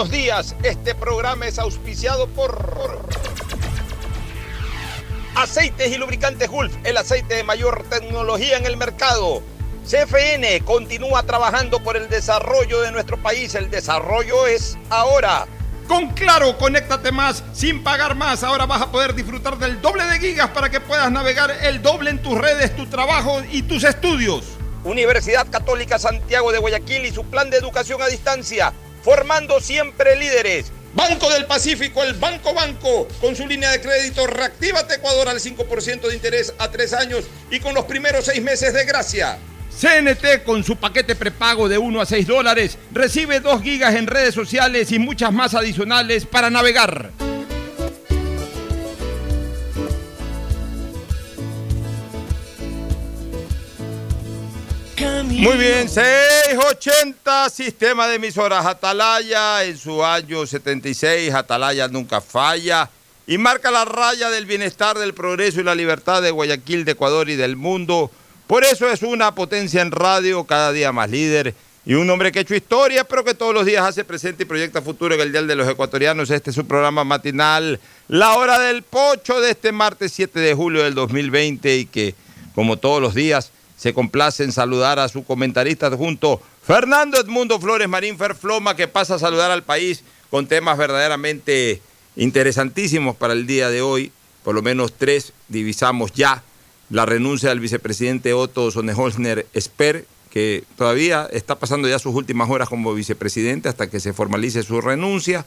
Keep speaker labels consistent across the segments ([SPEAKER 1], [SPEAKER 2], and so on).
[SPEAKER 1] Buenos días, este programa es auspiciado por Aceites y Lubricantes Gulf, el aceite de mayor tecnología en el mercado. CFN continúa trabajando por el desarrollo de nuestro país, el desarrollo es ahora.
[SPEAKER 2] Con Claro, conéctate más sin pagar más. Ahora vas a poder disfrutar del doble de gigas para que puedas navegar el doble en tus redes, tu trabajo y tus estudios.
[SPEAKER 1] Universidad Católica Santiago de Guayaquil y su plan de educación a distancia, formando siempre líderes.
[SPEAKER 2] Banco del Pacífico, el Banco Banco, con su línea de crédito Reactívate Ecuador al 5% de interés a tres años y con los primeros seis meses de gracia. CNT con su paquete prepago de 1 a 6 dólares recibe 2 gigas en redes sociales y muchas más adicionales para navegar.
[SPEAKER 1] Muy bien, 680, sistema de emisoras Atalaya, en su año 76, Atalaya nunca falla y marca la raya del bienestar, del progreso y la libertad de Guayaquil, de Ecuador y del mundo. Por eso es una potencia en radio, cada día más líder y un hombre que ha hecho historia, pero que todos los días hace presente y proyecta futuro en el Dial de los Ecuatorianos. Este es su programa matinal, La Hora del Pocho, de este martes 7 de julio del 2020 y que, como todos los días, se complace en saludar a su comentarista adjunto, Fernando Edmundo Flores Marín Ferfloma, que pasa a saludar al país con temas verdaderamente interesantísimos para el día de hoy. Por lo menos tres divisamos ya. La renuncia del vicepresidente Otto Sonneholzner Esper, que todavía está pasando ya sus últimas horas como vicepresidente hasta que se formalice su renuncia.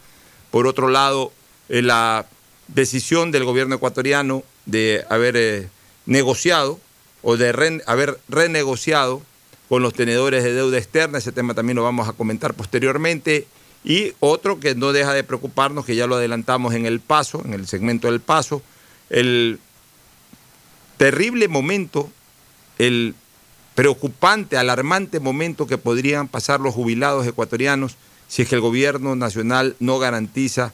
[SPEAKER 1] Por otro lado, eh, la decisión del gobierno ecuatoriano de haber eh, negociado o de haber renegociado con los tenedores de deuda externa, ese tema también lo vamos a comentar posteriormente, y otro que no deja de preocuparnos, que ya lo adelantamos en el paso, en el segmento del paso, el terrible momento, el preocupante, alarmante momento que podrían pasar los jubilados ecuatorianos si es que el gobierno nacional no garantiza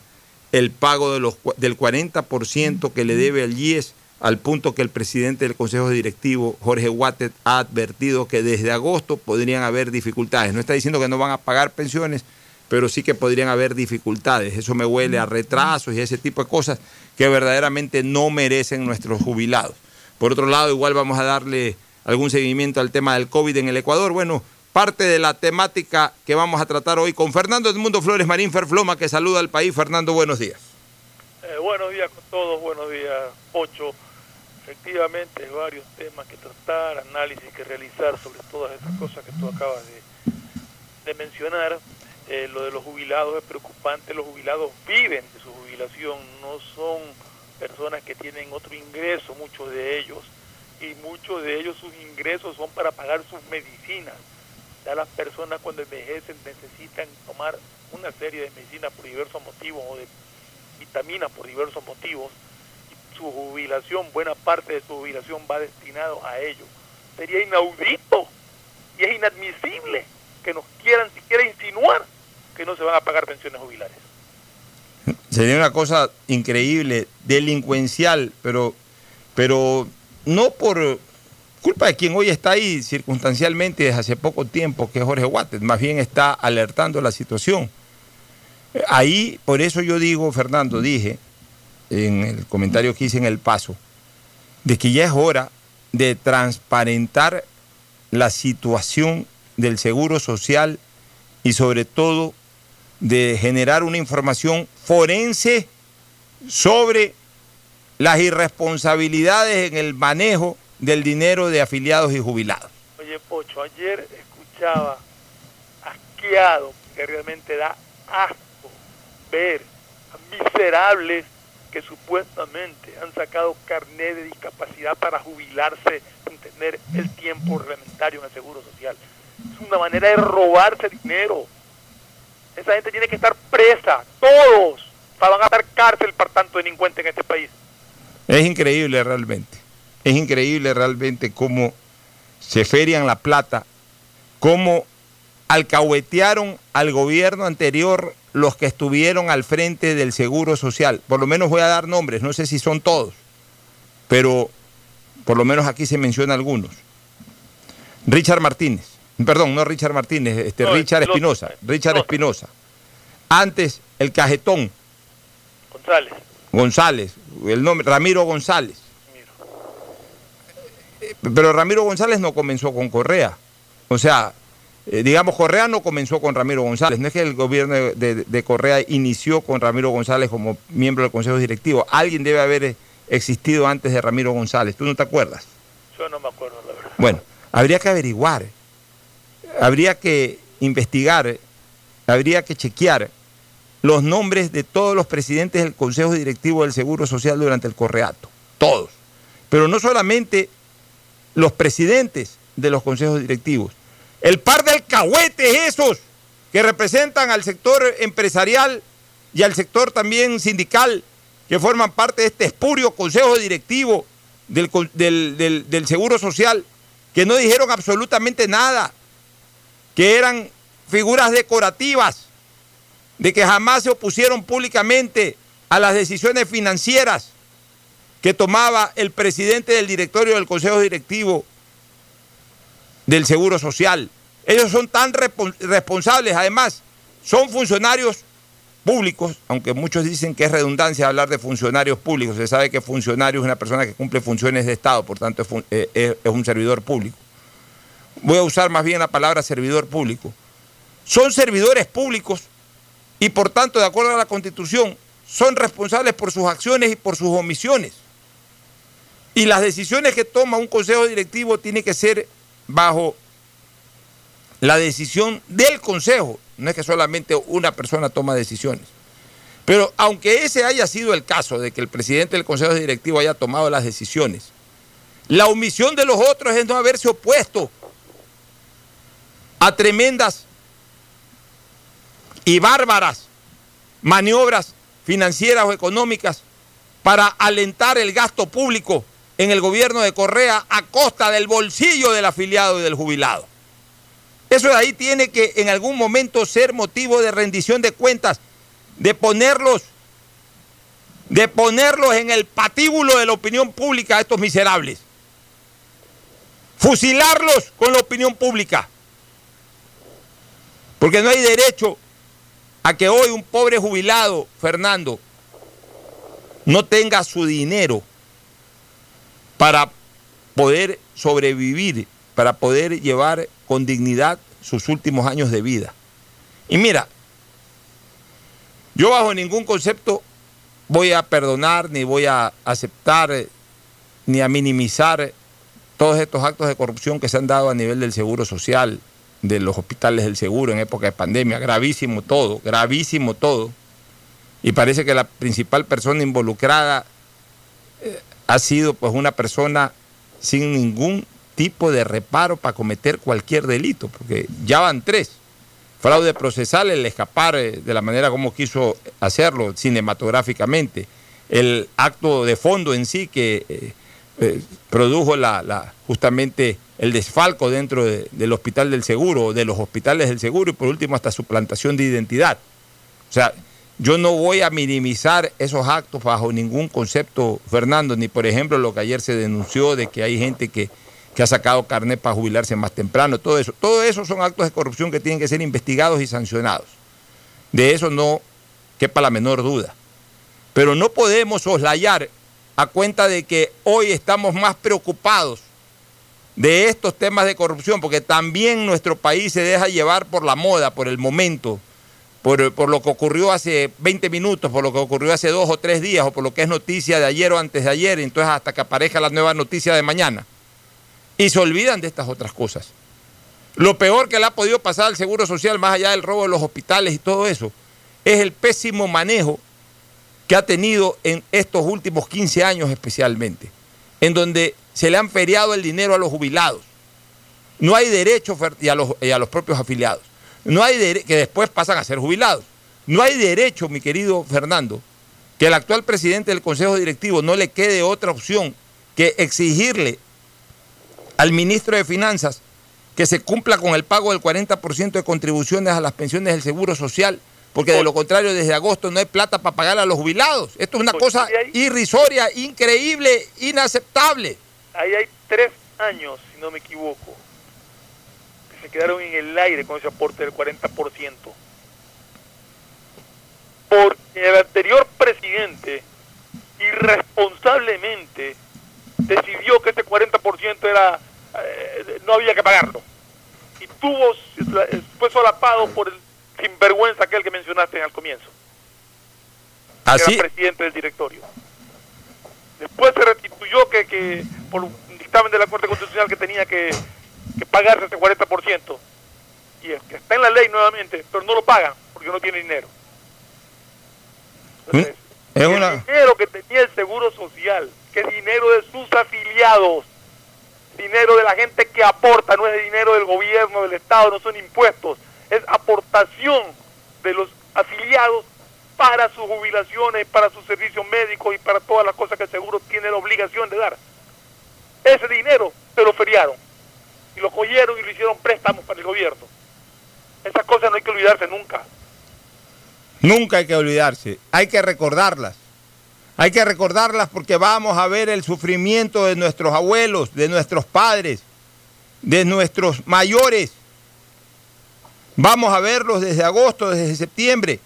[SPEAKER 1] el pago de los, del 40% que le debe al IES al punto que el presidente del Consejo Directivo, Jorge Wattet, ha advertido que desde agosto podrían haber dificultades. No está diciendo que no van a pagar pensiones, pero sí que podrían haber dificultades. Eso me huele a retrasos y ese tipo de cosas que verdaderamente no merecen nuestros jubilados. Por otro lado, igual vamos a darle algún seguimiento al tema del COVID en el Ecuador. Bueno, parte de la temática que vamos a tratar hoy con Fernando Edmundo Flores Marín Ferfloma, que saluda al país. Fernando, buenos días.
[SPEAKER 3] Eh, buenos días con todos, buenos días, Ocho efectivamente hay varios temas que tratar, análisis que realizar sobre todas estas cosas que tú acabas de, mencionar. Eh, lo de los jubilados es preocupante, los jubilados viven de su jubilación, no son personas que tienen otro ingreso, muchos de ellos, y muchos de ellos sus ingresos son para pagar sus medicinas. Ya las personas cuando envejecen necesitan tomar una serie de medicinas por diversos motivos o de vitaminas por diversos motivos su jubilación, buena parte de su jubilación va destinado a ello. Sería inaudito y es inadmisible que nos quieran siquiera insinuar que no se van a pagar pensiones jubilares.
[SPEAKER 1] Sería una cosa increíble, delincuencial, pero, pero no por culpa de quien hoy está ahí circunstancialmente desde hace poco tiempo, que es Jorge Guates, más bien está alertando la situación. Ahí, por eso yo digo, Fernando, dije, en el comentario que hice en el paso, de que ya es hora de transparentar la situación del seguro social y sobre todo de generar una información forense sobre las irresponsabilidades en el manejo del dinero de afiliados y jubilados.
[SPEAKER 3] Oye, Pocho, ayer escuchaba asqueado, que realmente da asco ver a miserables que supuestamente han sacado carnet de discapacidad para jubilarse sin tener el tiempo reglamentario en el Seguro Social. Es una manera de robarse dinero. Esa gente tiene que estar presa, todos. O sea, van a dar cárcel para tanto delincuente en este país.
[SPEAKER 1] Es increíble realmente. Es increíble realmente cómo se ferian la plata, cómo alcahuetearon al gobierno anterior los que estuvieron al frente del Seguro Social. Por lo menos voy a dar nombres, no sé si son todos, pero por lo menos aquí se menciona algunos. Richard Martínez, perdón, no Richard Martínez, este
[SPEAKER 3] No,
[SPEAKER 1] Richard Espinosa,
[SPEAKER 3] eh,
[SPEAKER 1] Richard. Espinosa. Antes el Cajetón
[SPEAKER 3] González,
[SPEAKER 1] González, el nombre Ramiro González.
[SPEAKER 3] mira.
[SPEAKER 1] Pero Ramiro González no comenzó con Correa. O sea, eh, digamos, Correa no comenzó con Ramiro González. No es que el gobierno de, de- Correa inició con Ramiro González como miembro del Consejo Directivo. Alguien debe haber eh, existido antes de Ramiro González. ¿Tú no te acuerdas?
[SPEAKER 3] Yo no me acuerdo, la verdad.
[SPEAKER 1] Bueno, habría que averiguar, habría que investigar, habría que chequear los nombres de todos los presidentes del Consejo Directivo del Seguro Social durante el Correato. Todos. Pero no solamente los presidentes de los consejos directivos. El par de alcahuetes esos que representan al sector empresarial y al sector también sindical, que forman parte de este espurio consejo directivo del, del- del- del Seguro Social, que no dijeron absolutamente nada, que eran figuras decorativas, de que jamás se opusieron públicamente a las decisiones financieras que tomaba el presidente del directorio del Consejo Directivo del Seguro Social. Ellos son tan responsables, además, son funcionarios públicos, aunque muchos dicen que es redundancia hablar de funcionarios públicos, se sabe que funcionario es una persona que cumple funciones de Estado, por tanto eh, es- es un servidor público. Voy a usar más bien la palabra servidor público. Son servidores públicos y por tanto, de acuerdo a la Constitución, son responsables por sus acciones y por sus omisiones. Y las decisiones que toma un consejo directivo tienen que ser bajo la decisión del consejo. No es que solamente una persona toma decisiones. Pero aunque ese haya sido el caso de que el presidente del consejo directivo haya tomado las decisiones, la omisión de los otros es no haberse opuesto a tremendas y bárbaras maniobras financieras o económicas para alentar el gasto público en el gobierno de Correa a costa del bolsillo del afiliado y del jubilado. Eso de ahí tiene que en algún momento ser motivo de rendición de cuentas, de ponerlos, de ponerlos en el patíbulo de la opinión pública a estos miserables. Fusilarlos con la opinión pública. Porque no hay derecho a que hoy un pobre jubilado, Fernando, no tenga su dinero para poder sobrevivir, para poder llevar con dignidad sus últimos años de vida. Y mira, yo bajo ningún concepto voy a perdonar, ni voy a aceptar, ni a minimizar todos estos actos de corrupción que se han dado a nivel del seguro social, de los hospitales del seguro en época de pandemia. Gravísimo todo, gravísimo todo. Y parece que la principal persona involucrada eh, ha sido pues una persona sin ningún tipo de reparo para cometer cualquier delito, porque ya van tres. Fraude procesal, el escapar eh, de la manera como quiso hacerlo cinematográficamente, el acto de fondo en sí que eh, eh, produjo la, justamente el desfalco dentro de- del hospital del seguro, de los hospitales del seguro y por último hasta suplantación de identidad. O sea, yo no voy a minimizar esos actos bajo ningún concepto, Fernando, ni por ejemplo lo que ayer se denunció de que hay gente que, que ha sacado carnet para jubilarse más temprano, todo eso. Todo eso son actos de corrupción que tienen que ser investigados y sancionados. De eso no quepa la menor duda. Pero no podemos soslayar a cuenta de que hoy estamos más preocupados de estos temas de corrupción, porque también nuestro país se deja llevar por la moda, por el momento, por, lo que ocurrió hace 20 minutos, por lo que ocurrió hace dos o tres días, o por lo que es noticia de ayer o antes de ayer, entonces hasta que aparezca la nueva noticia de mañana. Y se olvidan de estas otras cosas. Lo peor que le ha podido pasar al Seguro Social, más allá del robo de los hospitales y todo eso, es el pésimo manejo que ha tenido en estos últimos 15 años especialmente, en donde se le han feriado el dinero a los jubilados. No hay derecho a los, y a los propios afiliados. No hay que después pasan a ser jubilados. No hay derecho, mi querido Fernando, que el actual presidente del Consejo Directivo no le quede otra opción que exigirle al ministro de Finanzas que se cumpla con el pago del 40% de contribuciones a las pensiones del Seguro Social, porque de lo contrario desde agosto no hay plata para pagar a los jubilados. Esto es una cosa irrisoria, increíble, inaceptable.
[SPEAKER 3] Ahí hay tres años, si no me equivoco, se quedaron en el aire con ese aporte del 40%. Porque el anterior presidente irresponsablemente decidió que este 40% era eh, no había que pagarlo. Y tuvo, fue solapado por el sinvergüenza aquel que mencionaste al comienzo.
[SPEAKER 1] Así.
[SPEAKER 3] Era presidente del directorio. Después se restituyó que, que por un dictamen de la Corte Constitucional que tenía que, que pagarse ese 40%. Y es que está en la ley nuevamente, pero no lo pagan porque no tiene dinero.
[SPEAKER 1] ¿Mm? es
[SPEAKER 3] el
[SPEAKER 1] una...
[SPEAKER 3] dinero que tenía el Seguro Social, que es dinero de sus afiliados, dinero de la gente que aporta, no es dinero del gobierno, del Estado, no son impuestos, es aportación de los afiliados para sus jubilaciones, para sus servicios médicos y para todas las cosas que el seguro tiene la obligación de dar. Ese dinero se lo feriaron y lo cogieron y lo hicieron préstamos para el gobierno. Esas cosas no hay que olvidarse nunca.
[SPEAKER 1] Nunca hay que olvidarse, hay que recordarlas. Hay que recordarlas porque vamos a ver el sufrimiento de nuestros abuelos, de nuestros padres, de nuestros mayores. Vamos a verlos desde agosto, desde septiembre,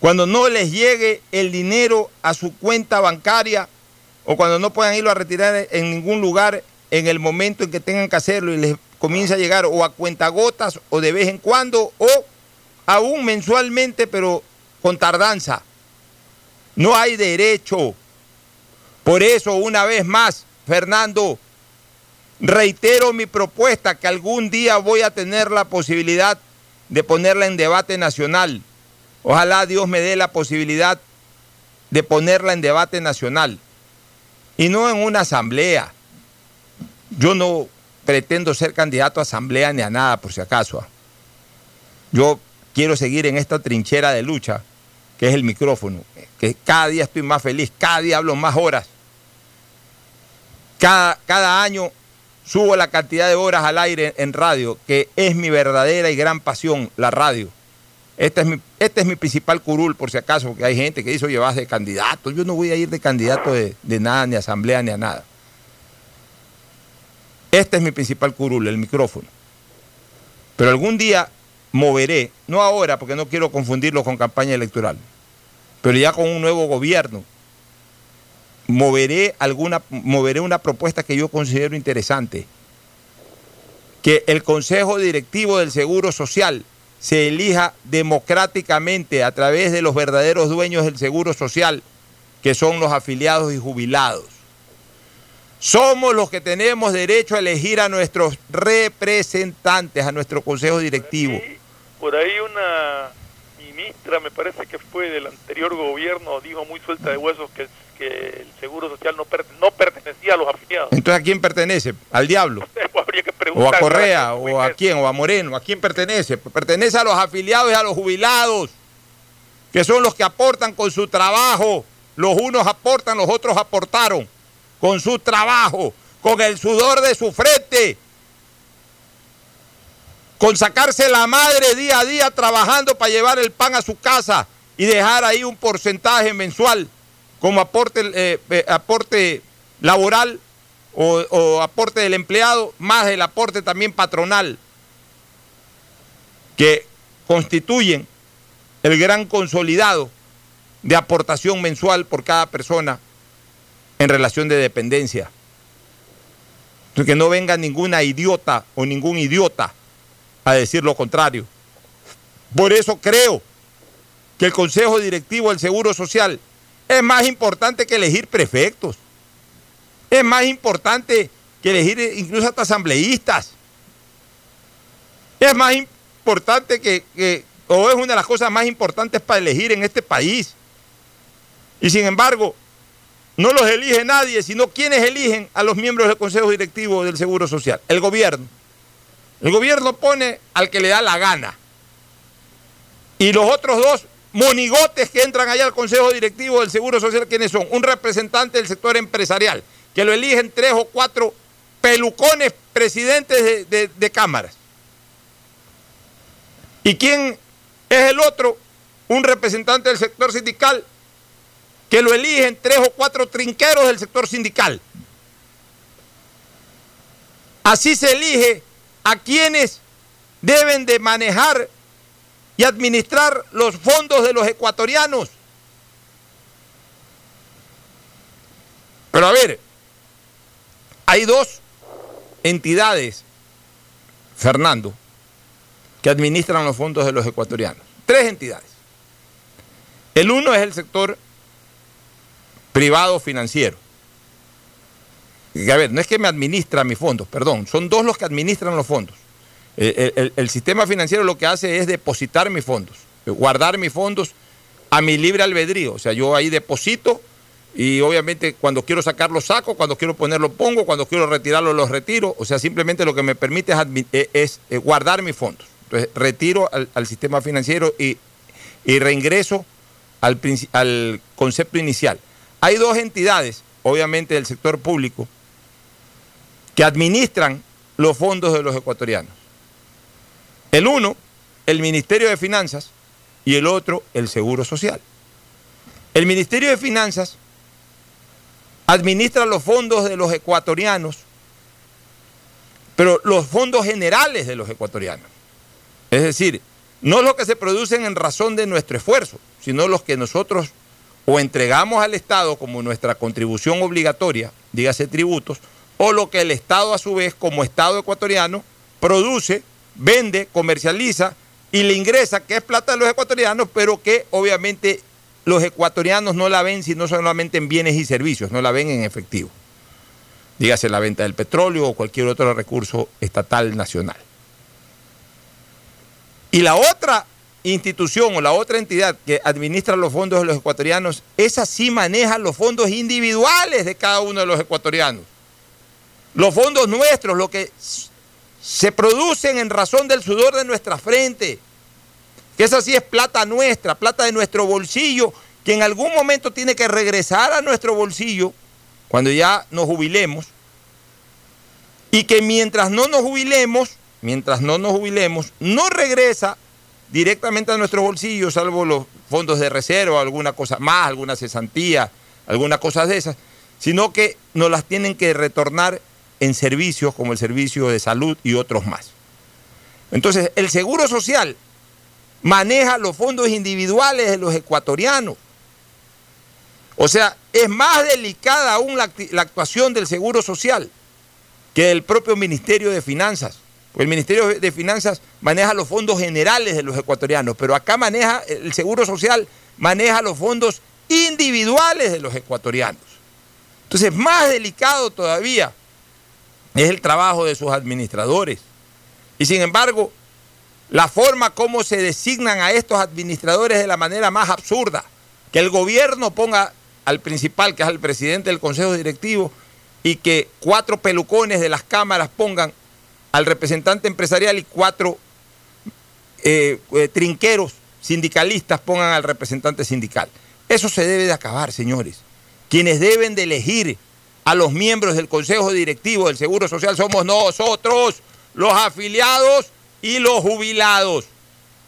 [SPEAKER 1] cuando no les llegue el dinero a su cuenta bancaria o cuando no puedan irlo a retirar en ningún lugar en el momento en que tengan que hacerlo y les comienza a llegar o a cuentagotas o de vez en cuando o aún mensualmente pero con tardanza. No hay derecho. Por eso, una vez más, Fernando, reitero mi propuesta que algún día voy a tener la posibilidad de ponerla en debate nacional. Ojalá Dios me dé la posibilidad de ponerla en debate nacional y no en una asamblea. Yo no pretendo ser candidato a asamblea ni a nada, por si acaso. Yo quiero seguir en esta trinchera de lucha que es el micrófono, que cada día estoy más feliz, cada día hablo más horas. Cada, cada año subo la cantidad de horas al aire en radio, que es mi verdadera y gran pasión, la radio. Este es mi, este es mi principal curul, por si acaso, porque hay gente que dice, oye, de candidato. Yo no voy a ir de candidato de, de nada, ni asamblea, ni a nada. Este es mi principal curul, el micrófono. Pero algún día moveré, no ahora, porque no quiero confundirlo con campaña electoral, pero ya con un nuevo gobierno, moveré, alguna, moveré una propuesta que yo considero interesante, que el Consejo Directivo del Seguro Social se elija democráticamente a través de los verdaderos dueños del Seguro Social, que son los afiliados y jubilados. Somos los que tenemos derecho a elegir a nuestros representantes, a nuestro Consejo Directivo.
[SPEAKER 3] Por ahí, por ahí una ministra, me parece que fue del anterior gobierno, dijo muy suelta de huesos que, que el Seguro Social no, no pertenecía a los afiliados.
[SPEAKER 1] Entonces, ¿a quién pertenece? ¿Al diablo?
[SPEAKER 3] Habría que
[SPEAKER 1] o a Correa, o a quién, o a Moreno, ¿a quién pertenece? Pertenece a los afiliados y a los jubilados, que son los que aportan con su trabajo. Los unos aportan, los otros aportaron con su trabajo, con el sudor de su frente con sacarse la madre día a día trabajando para llevar el pan a su casa y dejar ahí un porcentaje mensual como aporte, eh, eh, aporte laboral o, o aporte del empleado, más el aporte también patronal, que constituyen el gran consolidado de aportación mensual por cada persona en relación de dependencia. Que no venga ninguna idiota o ningún idiota a decir lo contrario. Por eso creo que el Consejo Directivo del Seguro Social es más importante que elegir prefectos. Es más importante que elegir incluso hasta asambleístas. Es más importante que, o es una de las cosas más importantes para elegir en este país. Y sin embargo, no los elige nadie, sino quienes eligen a los miembros del Consejo Directivo del Seguro Social, el gobierno. El gobierno pone al que le da la gana. Y los otros dos monigotes que entran allá al Consejo Directivo del Seguro Social, ¿quiénes son? Un representante del sector empresarial, que lo eligen tres o cuatro pelucones presidentes de, cámaras. ¿Y quién es el otro? Un representante del sector sindical que lo eligen tres o cuatro trinqueros del sector sindical. Así se elige a quienes deben de manejar y administrar los fondos de los ecuatorianos. Pero a ver, hay dos entidades, Fernando, que administran los fondos de los ecuatorianos. Tres entidades. El uno es el sector privado financiero. A ver, no es que me administra mis fondos, perdón, son dos los que administran los fondos. El, sistema financiero lo que hace es depositar mis fondos, guardar mis fondos a mi libre albedrío. O sea, yo ahí deposito y obviamente cuando quiero sacarlo saco, cuando quiero ponerlo pongo, cuando quiero retirarlo los retiro. O sea, simplemente lo que me permite es, e, guardar mis fondos. Entonces, retiro al, sistema financiero y, reingreso al, al concepto inicial. Hay dos entidades, obviamente del sector público, que administran los fondos de los ecuatorianos. El uno, el Ministerio de Finanzas, y el otro, el Seguro Social. El Ministerio de Finanzas administra los fondos de los ecuatorianos, pero los fondos generales de los ecuatorianos. Es decir, no los que se producen en razón de nuestro esfuerzo, sino los que nosotros o entregamos al Estado como nuestra contribución obligatoria, dígase tributos, o lo que el Estado a su vez como Estado ecuatoriano produce, vende, comercializa y le ingresa, que es plata de los ecuatorianos, pero que obviamente los ecuatorianos no la ven sino solamente en bienes y servicios, no la ven en efectivo. Dígase la venta del petróleo o cualquier otro recurso estatal nacional. Y la otra institución o la otra entidad que administra los fondos de los ecuatorianos, esa sí maneja los fondos individuales de cada uno de los ecuatorianos. Los fondos nuestros, lo que se producen en razón del sudor de nuestra frente. Que esa sí es plata nuestra, plata de nuestro bolsillo, que en algún momento tiene que regresar a nuestro bolsillo cuando ya nos jubilemos. Y que mientras no nos jubilemos, mientras no nos jubilemos, no regresa directamente a nuestro bolsillo, salvo los fondos de reserva, alguna cosa más, alguna cesantía, alguna cosa de esas, sino que nos las tienen que retornar en servicios como el servicio de salud y otros más. Entonces, el Seguro Social maneja los fondos individuales de los ecuatorianos. O sea, es más delicada aún la, la actuación del Seguro Social que del propio Ministerio de Finanzas. El Ministerio de Finanzas maneja los fondos generales de los ecuatorianos, pero acá maneja, el Seguro Social maneja los fondos individuales de los ecuatorianos. Entonces, más delicado todavía es el trabajo de sus administradores. Y sin embargo, la forma como se designan a estos administradores de la manera más absurda, que el gobierno ponga al principal, que es el presidente del Consejo Directivo, y que cuatro pelucones de las cámaras pongan al representante empresarial y cuatro eh, eh, trinqueros sindicalistas pongan al representante sindical. Eso se debe de acabar, señores. Quienes deben de elegir a los miembros del Consejo Directivo del Seguro Social somos nosotros, los afiliados y los jubilados.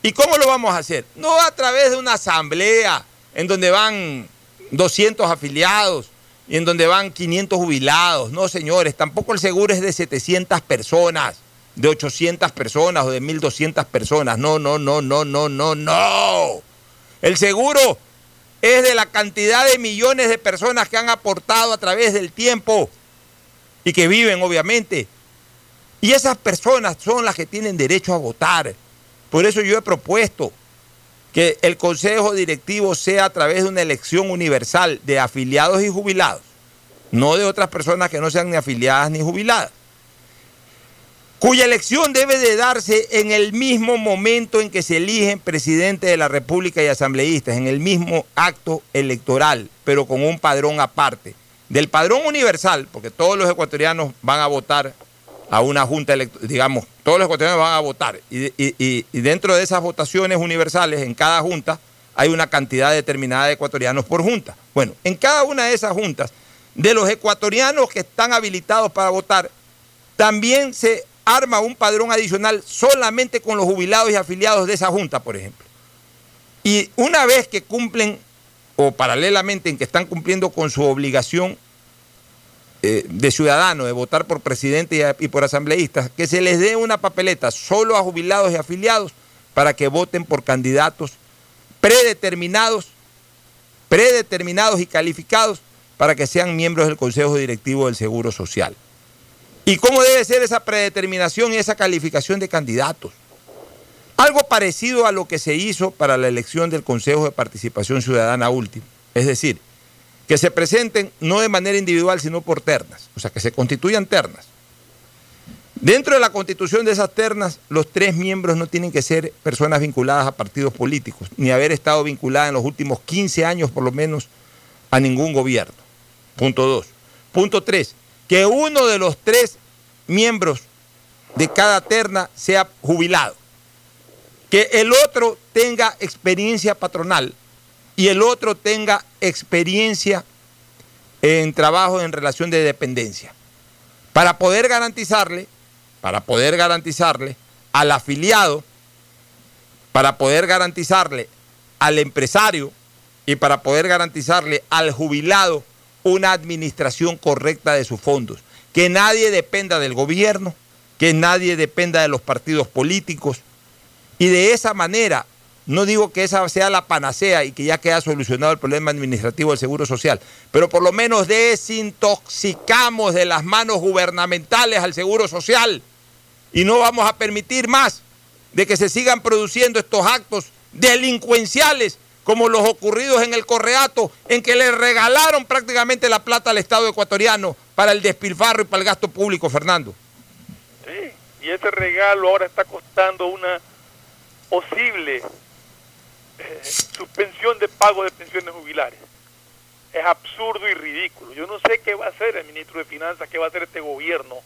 [SPEAKER 1] ¿Y cómo lo vamos a hacer? No a través de una asamblea en donde van 200 afiliados, y en donde van 500 jubilados. No, señores, tampoco el seguro es de 700 personas, de 800 personas o de 1200 personas. No, no, no, no, no, no, no. El seguro es de la cantidad de millones de personas que han aportado a través del tiempo y que viven, obviamente. Y esas personas son las que tienen derecho a votar. Por eso yo he propuesto que el consejo directivo sea a través de una elección universal de afiliados y jubilados, no de otras personas que no sean ni afiliadas ni jubiladas, cuya elección debe de darse en el mismo momento en que se eligen presidente de la República y asambleístas, en el mismo acto electoral, pero con un padrón aparte. Del padrón universal, porque todos los ecuatorianos van a votar a una junta electoral, digamos, todos los ecuatorianos van a votar. Y, dentro de esas votaciones universales, en cada junta, hay una cantidad determinada de ecuatorianos por junta. Bueno, en cada una de esas juntas, de los ecuatorianos que están habilitados para votar, también se arma un padrón adicional solamente con los jubilados y afiliados de esa junta, por ejemplo. Y una vez que cumplen, o paralelamente en que están cumpliendo con su obligación eh, de ciudadano de votar por presidente y, por asambleístas, que se les dé una papeleta solo a jubilados y afiliados para que voten por candidatos predeterminados, predeterminados y calificados para que sean miembros del Consejo Directivo del Seguro Social. ¿Y cómo debe ser esa predeterminación y esa calificación de candidatos? Algo parecido a lo que se hizo para la elección del Consejo de Participación Ciudadana último. Es decir, que se presenten no de manera individual, sino por ternas, o sea, que se constituyan ternas. Dentro de la constitución de esas ternas, los tres miembros no tienen que ser personas vinculadas a partidos políticos, ni haber estado vinculadas en los últimos 15 años por lo menos a ningún gobierno. Punto dos. Punto tres, que uno de los tres miembros de cada terna sea jubilado. Que el otro tenga experiencia patronal y el otro tenga experiencia en trabajo en relación de dependencia. Para poder garantizarle, para poder garantizarle al afiliado, para poder garantizarle al empresario y para poder garantizarle al jubilado una administración correcta de sus fondos. Que nadie dependa del gobierno, que nadie dependa de los partidos políticos. Y de esa manera no digo que esa sea la panacea y que ya queda solucionado el problema administrativo del Seguro Social, pero por lo menos desintoxicamos de las manos gubernamentales al Seguro Social y no vamos a permitir más de que se sigan produciendo estos actos delincuenciales como los ocurridos en el Correato, en que le regalaron prácticamente la plata al Estado ecuatoriano para el despilfarro y para el gasto público, Fernando.
[SPEAKER 3] Sí, y ese regalo ahora está costando una posible suspensión de pago de pensiones jubilares. Es absurdo y ridículo. Yo no sé qué va a hacer el ministro de Finanzas, qué va a hacer este gobierno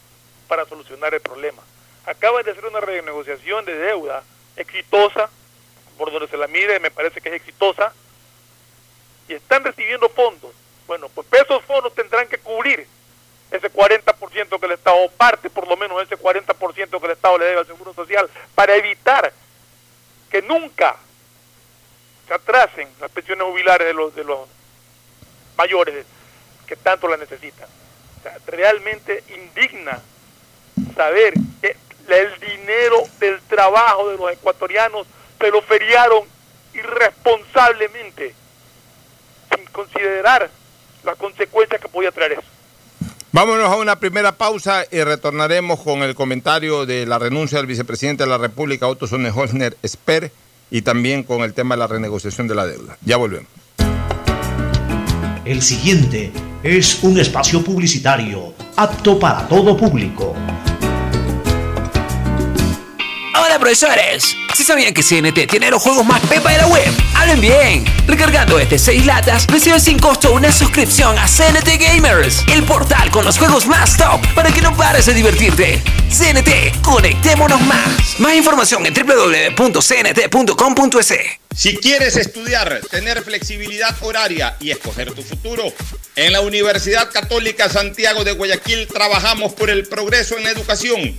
[SPEAKER 3] para solucionar el problema. Acaba de hacer una renegociación de deuda exitosa, por donde se la mire me parece que es exitosa, y están recibiendo fondos. Bueno, pues esos fondos tendrán que cubrir ese 40% que el Estado, o parte por lo menos ese 40% que el Estado le debe al Seguro Social, para evitar que nunca se atrasen las pensiones jubilares de los, mayores que tanto la necesitan. realmente indigna saber que el dinero del trabajo de los ecuatorianos se lo feriaron irresponsablemente, sin considerar las consecuencias que podía traer eso.
[SPEAKER 1] Vámonos a una primera pausa y retornaremos con el comentario de la renuncia del vicepresidente de la República, Otto Sonnenholzner Sper y también con el tema de la renegociación de la deuda. Ya volvemos.
[SPEAKER 4] El siguiente es un espacio publicitario apto para todo público.
[SPEAKER 5] ¿Sí sabían que CNT tiene los juegos más pepa de la web? ¡Hablen bien! Recargando este 6 latas, recibes sin costo una suscripción a CNT Gamers, el portal con los juegos más top para que no pares de divertirte. CNT, conectémonos más. Más información en www.cnt.com.es.
[SPEAKER 2] Si quieres estudiar, tener flexibilidad horaria y escoger tu futuro, en la Universidad Católica Santiago de Guayaquil trabajamos por el progreso en la educación,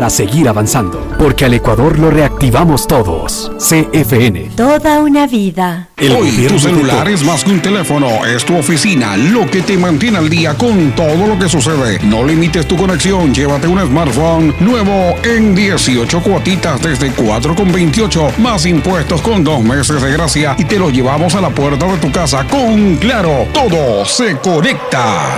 [SPEAKER 6] seguir avanzando, porque al Ecuador lo reactivamos todos. CFN.
[SPEAKER 7] Toda una vida.
[SPEAKER 8] Hoy tu celular es más que un teléfono, es tu oficina, lo que te mantiene al día con todo lo que sucede. No limites tu conexión, llévate un smartphone nuevo en 18 cuotitas desde 4,28 más impuestos con dos meses de gracia y te lo llevamos a la puerta de tu casa con Claro. Todo se conecta.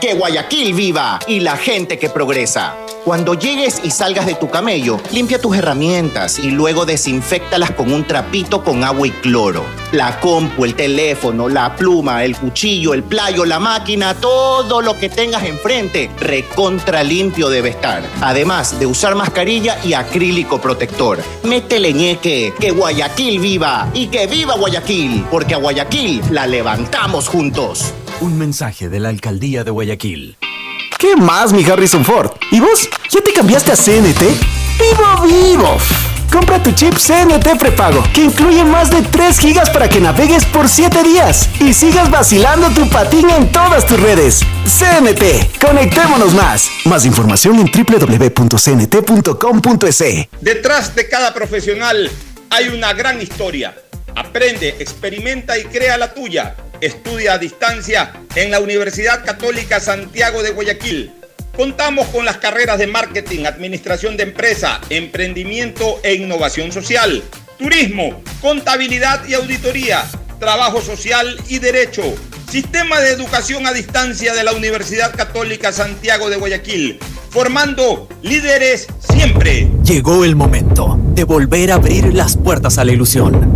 [SPEAKER 9] Que Guayaquil viva y la gente que progresa. Cuando llegues y salgas de tu camello, limpia tus herramientas y luego desinfectalas con un trapito con agua y cloro. La compu, el teléfono, la pluma, el cuchillo, el playo, la máquina, todo lo que tengas enfrente, recontra limpio debe estar. Además de usar mascarilla y acrílico protector. Métele ñeque, que Guayaquil viva y que viva Guayaquil, porque a Guayaquil la levantamos juntos.
[SPEAKER 10] Un mensaje de la alcaldía de Guayaquil.
[SPEAKER 11] ¿Qué más, mi Harrison Ford? ¿Y vos? ¿Ya te cambiaste a CNT? ¡Vivo, vivo! Compra tu chip CNT prepago, que incluye más de 3 gigas para que navegues por 7 días y sigas vacilando tu patín en todas tus redes. CNT, conectémonos más. Más información en www.cnt.com.es.
[SPEAKER 2] Detrás de cada profesional hay una gran historia. Aprende, experimenta y crea la tuya. Estudia a distancia en la Universidad Católica Santiago de Guayaquil. Contamos con las carreras de marketing, administración de empresa, emprendimiento e innovación social, turismo, contabilidad y auditoría, trabajo social y derecho. Sistema de educación a distancia de la Universidad Católica Santiago de Guayaquil, formando líderes siempre.
[SPEAKER 10] Llegó el momento de volver a abrir las puertas a la ilusión,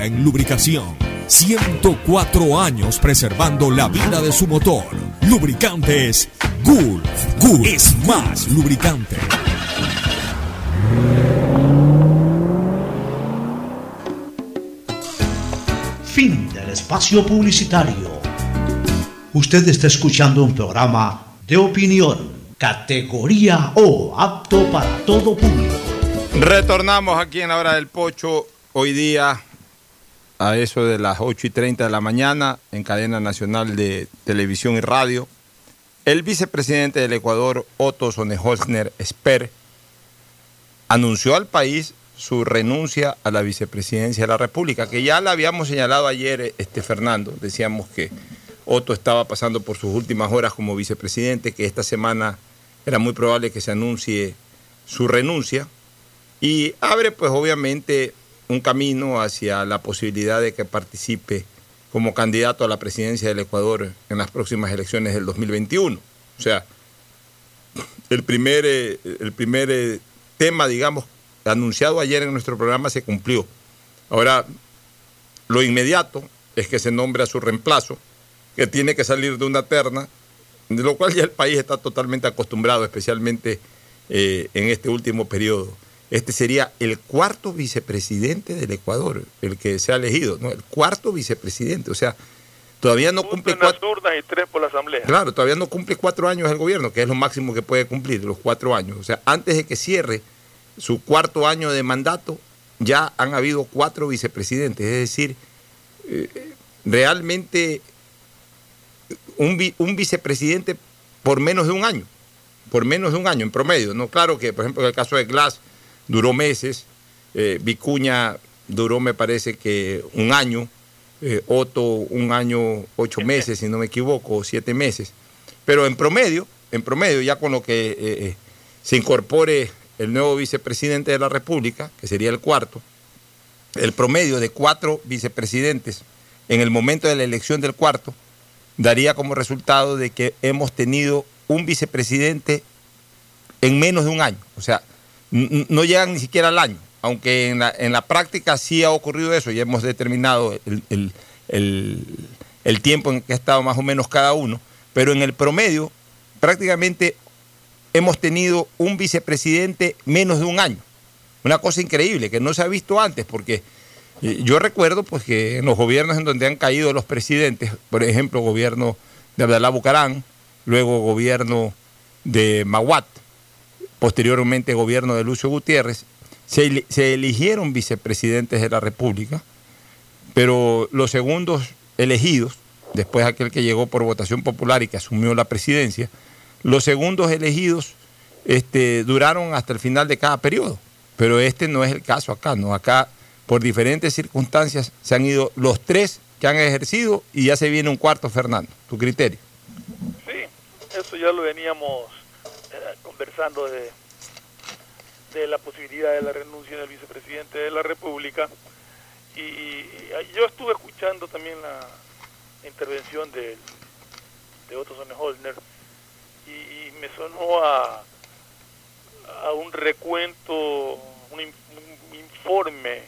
[SPEAKER 12] en lubricación. 104 años preservando la vida de su motor. Lubricantes Gulf. Gulf es más lubricante.
[SPEAKER 4] Fin del espacio publicitario. Usted está escuchando un programa de opinión, categoría O, apto para todo público.
[SPEAKER 1] Retornamos aquí en la hora del pocho, hoy día a eso de las 8 y 30 de la mañana en cadena nacional de televisión y radio. El vicepresidente del Ecuador, Otto Sonneholzner Sper, anunció al país su renuncia a la vicepresidencia de la República, que ya la habíamos señalado ayer, este Fernando, decíamos que Otto estaba pasando por sus últimas horas como vicepresidente, que esta semana era muy probable que se anuncie su renuncia y abre pues obviamente un camino hacia la posibilidad de que participe como candidato a la presidencia del Ecuador en las próximas elecciones del 2021. O sea, el primer, eh, el primer eh, tema, digamos, anunciado ayer en nuestro programa se cumplió. Ahora, lo inmediato es que se nombre a su reemplazo, que tiene que salir de una terna, de lo cual ya el país está totalmente acostumbrado, especialmente eh, en este último periodo. Este sería el cuarto vicepresidente del Ecuador, el que se ha elegido, ¿no? El cuarto vicepresidente, o sea, todavía no cumple cuatro...
[SPEAKER 3] y tres por la Asamblea.
[SPEAKER 1] Claro, todavía no cumple cuatro años el gobierno, que es lo máximo que puede cumplir, los cuatro años. O sea, antes de que cierre su cuarto año de mandato, ya han habido cuatro vicepresidentes. Es decir, eh, realmente un, un, vicepresidente por menos de un año, por menos de un año en promedio. ¿no? Claro que, por ejemplo, en el caso de Glass duró meses, eh, Vicuña duró, me parece que un año, eh, Otto un año, ocho meses, si no me equivoco, siete meses. Pero en promedio, en promedio, ya con lo que se incorpore el nuevo vicepresidente de la República, que sería el cuarto, el promedio de cuatro vicepresidentes en el momento de la elección del cuarto, daría como resultado de que hemos tenido un vicepresidente en menos de un año. O sea, no llegan ni siquiera al año, aunque en la, en la práctica sí ha ocurrido eso, ya hemos determinado el, el tiempo en que ha estado más o menos cada uno, pero en el promedio prácticamente hemos tenido un vicepresidente menos de un año. Una cosa increíble que no se ha visto antes, porque eh, yo recuerdo pues, que en los gobiernos en donde han caído los presidentes, por ejemplo, gobierno de Abdalá Bucarán, luego gobierno de Maguat, posteriormente gobierno de Lucio Gutiérrez, se, eligieron vicepresidentes de la República, pero los segundos elegidos, después aquel que llegó por votación popular y que asumió la presidencia, los segundos elegidos este, duraron hasta el final de cada periodo, pero este no es el caso acá, ¿no? Acá, por diferentes circunstancias, se han ido los tres que han ejercido y ya se viene un cuarto, Fernando. ¿Tu criterio?
[SPEAKER 3] Sí, eso ya lo veníamos conversando de, de la posibilidad de la renuncia del vicepresidente de la República. Y, yo estuve escuchando también la intervención de, de Otto Sonnenholzner y, me sonó a, a un recuento, un, informe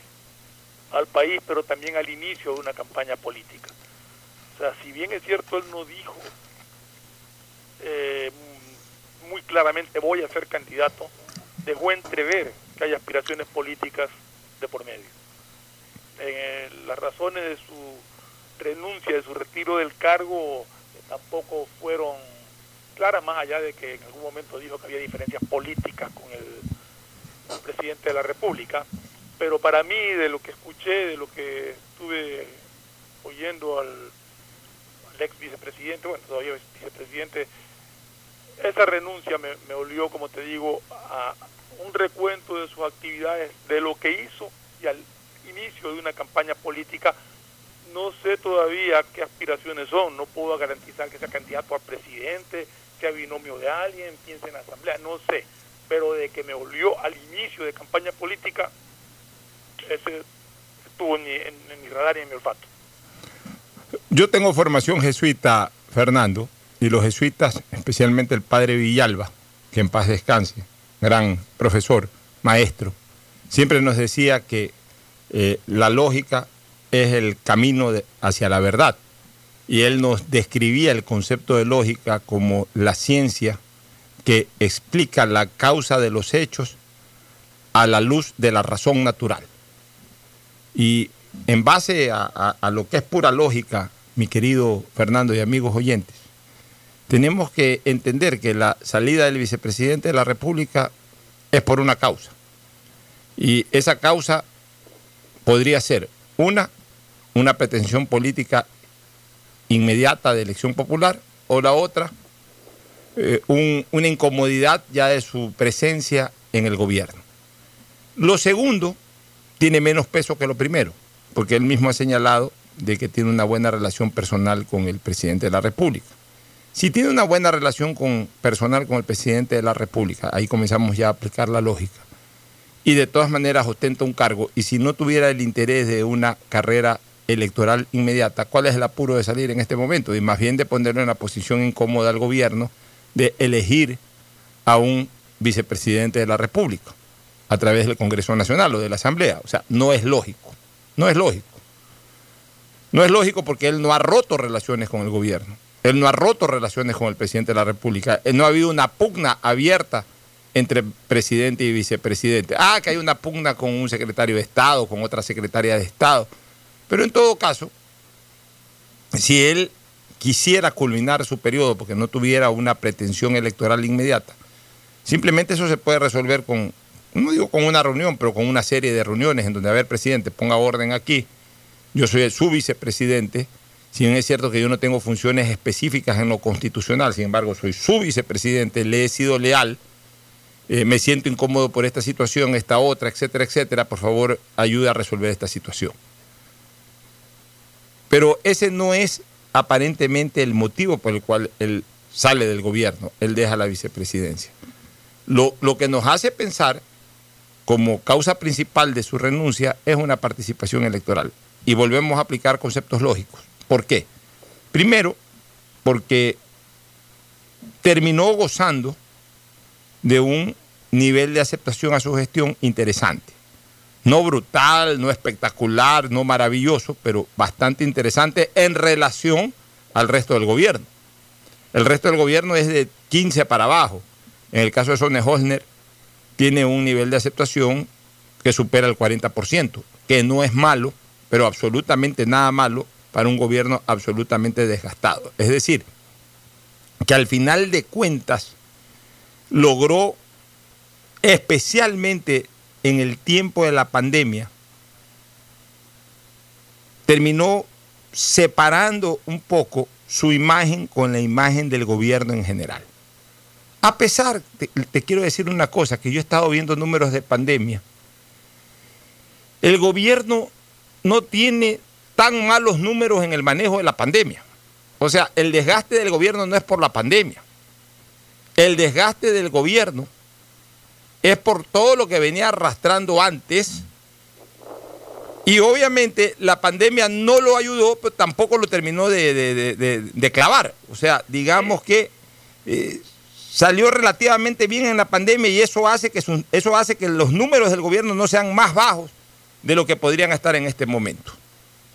[SPEAKER 3] al país, pero también al inicio de una campaña política. O sea, si bien es cierto, él no dijo eh, muy claramente voy a ser candidato, dejó entrever que hay aspiraciones políticas de por medio. Eh, las razones de su renuncia, de su retiro del cargo, tampoco fueron clara, más allá de que en algún momento dijo que había diferencias políticas con el, presidente de la República, pero para mí, de lo que escuché, de lo que estuve oyendo al, ex vicepresidente, bueno, todavía vicepresidente, esa renuncia me, me olió, como te digo, a un recuento de sus actividades, de lo que hizo y al inicio de una campaña política no sé todavía qué aspiraciones son, no puedo garantizar que sea candidato a presidente, sea binomio de alguien, piense en asamblea, no sé, pero de que me volvió al inicio de campaña política, ese estuvo en mi, radar y en mi olfato.
[SPEAKER 1] Yo tengo formación jesuita, Fernando, y los jesuitas, especialmente el padre Villalba, que en paz descanse, gran profesor, maestro, siempre nos decía que eh, la lógica es el camino hacia la verdad y él nos describía el concepto de lógica como la ciencia que explica la causa de los hechos a la luz de la razón natural. Y en base a, lo que es pura lógica, mi querido Fernando y amigos oyentes, tenemos que entender que la salida del vicepresidente de la República es por una causa. Y esa causa podría ser, una, una pretensión política inmediata de elección popular o la otra, eh, una incomodidad ya de su presencia en el gobierno. Lo segundo tiene menos peso que lo primero, porque él mismo ha señalado de que tiene una buena relación personal con el presidente de la República. Si tiene una buena relación con, personal con el presidente de la República, ahí comenzamos ya a aplicar la lógica, y de todas maneras ostenta un cargo, y si no tuviera el interés de una carrera electoral inmediata, ¿cuál es el apuro de salir en este momento? Y más bien de ponerlo en la posición incómoda al gobierno de elegir a un vicepresidente de la República a través del Congreso Nacional o de la Asamblea. O sea, no es lógico. No es lógico. No es lógico porque él no ha roto relaciones con el gobierno. Él no ha roto relaciones con el presidente de la República. no ha habido una pugna abierta entre presidente y vicepresidente. Ah, que hay una pugna con un secretario de Estado, con otra secretaria de Estado. Pero en todo caso, si él quisiera culminar su periodo porque no tuviera una pretensión electoral inmediata, simplemente eso se puede resolver con, no digo con una reunión, pero con una serie de reuniones en donde, a ver, presidente, ponga orden aquí, yo soy su vicepresidente, si bien es cierto que yo no tengo funciones específicas en lo constitucional, sin embargo, soy su vicepresidente, le he sido leal, eh, me siento incómodo por esta situación, esta otra, etcétera, etcétera, por favor, ayude a resolver esta situación. Pero ese no es aparentemente el motivo por el cual él sale del gobierno, él deja la vicepresidencia. Lo, lo que nos hace pensar como causa principal de su renuncia es una participación electoral. Y volvemos a aplicar conceptos lógicos. ¿Por qué? Primero, porque terminó gozando de un nivel de aceptación a su gestión interesante no brutal, no espectacular, no maravilloso, pero bastante interesante en relación al resto del gobierno. El resto del gobierno es de 15 para abajo. En el caso de Sonne Hosner, tiene un nivel de aceptación que supera el 40%, que no es malo, pero absolutamente nada malo para un gobierno absolutamente desgastado. Es decir, que al final de cuentas logró especialmente en el tiempo de la pandemia, terminó separando un poco su imagen con la imagen del gobierno en general. A pesar, te, quiero decir una cosa, que yo he estado viendo números de pandemia, el gobierno no tiene tan malos números en el manejo de la pandemia. O sea, el desgaste del gobierno no es por la pandemia. El desgaste del gobierno es por todo lo que venía arrastrando antes. Y obviamente la pandemia no lo ayudó, pero tampoco lo terminó de, clavar. O sea, digamos que eh, salió relativamente bien en la pandemia y eso hace, que eso hace que los números del gobierno no sean más bajos de lo que podrían estar en este momento.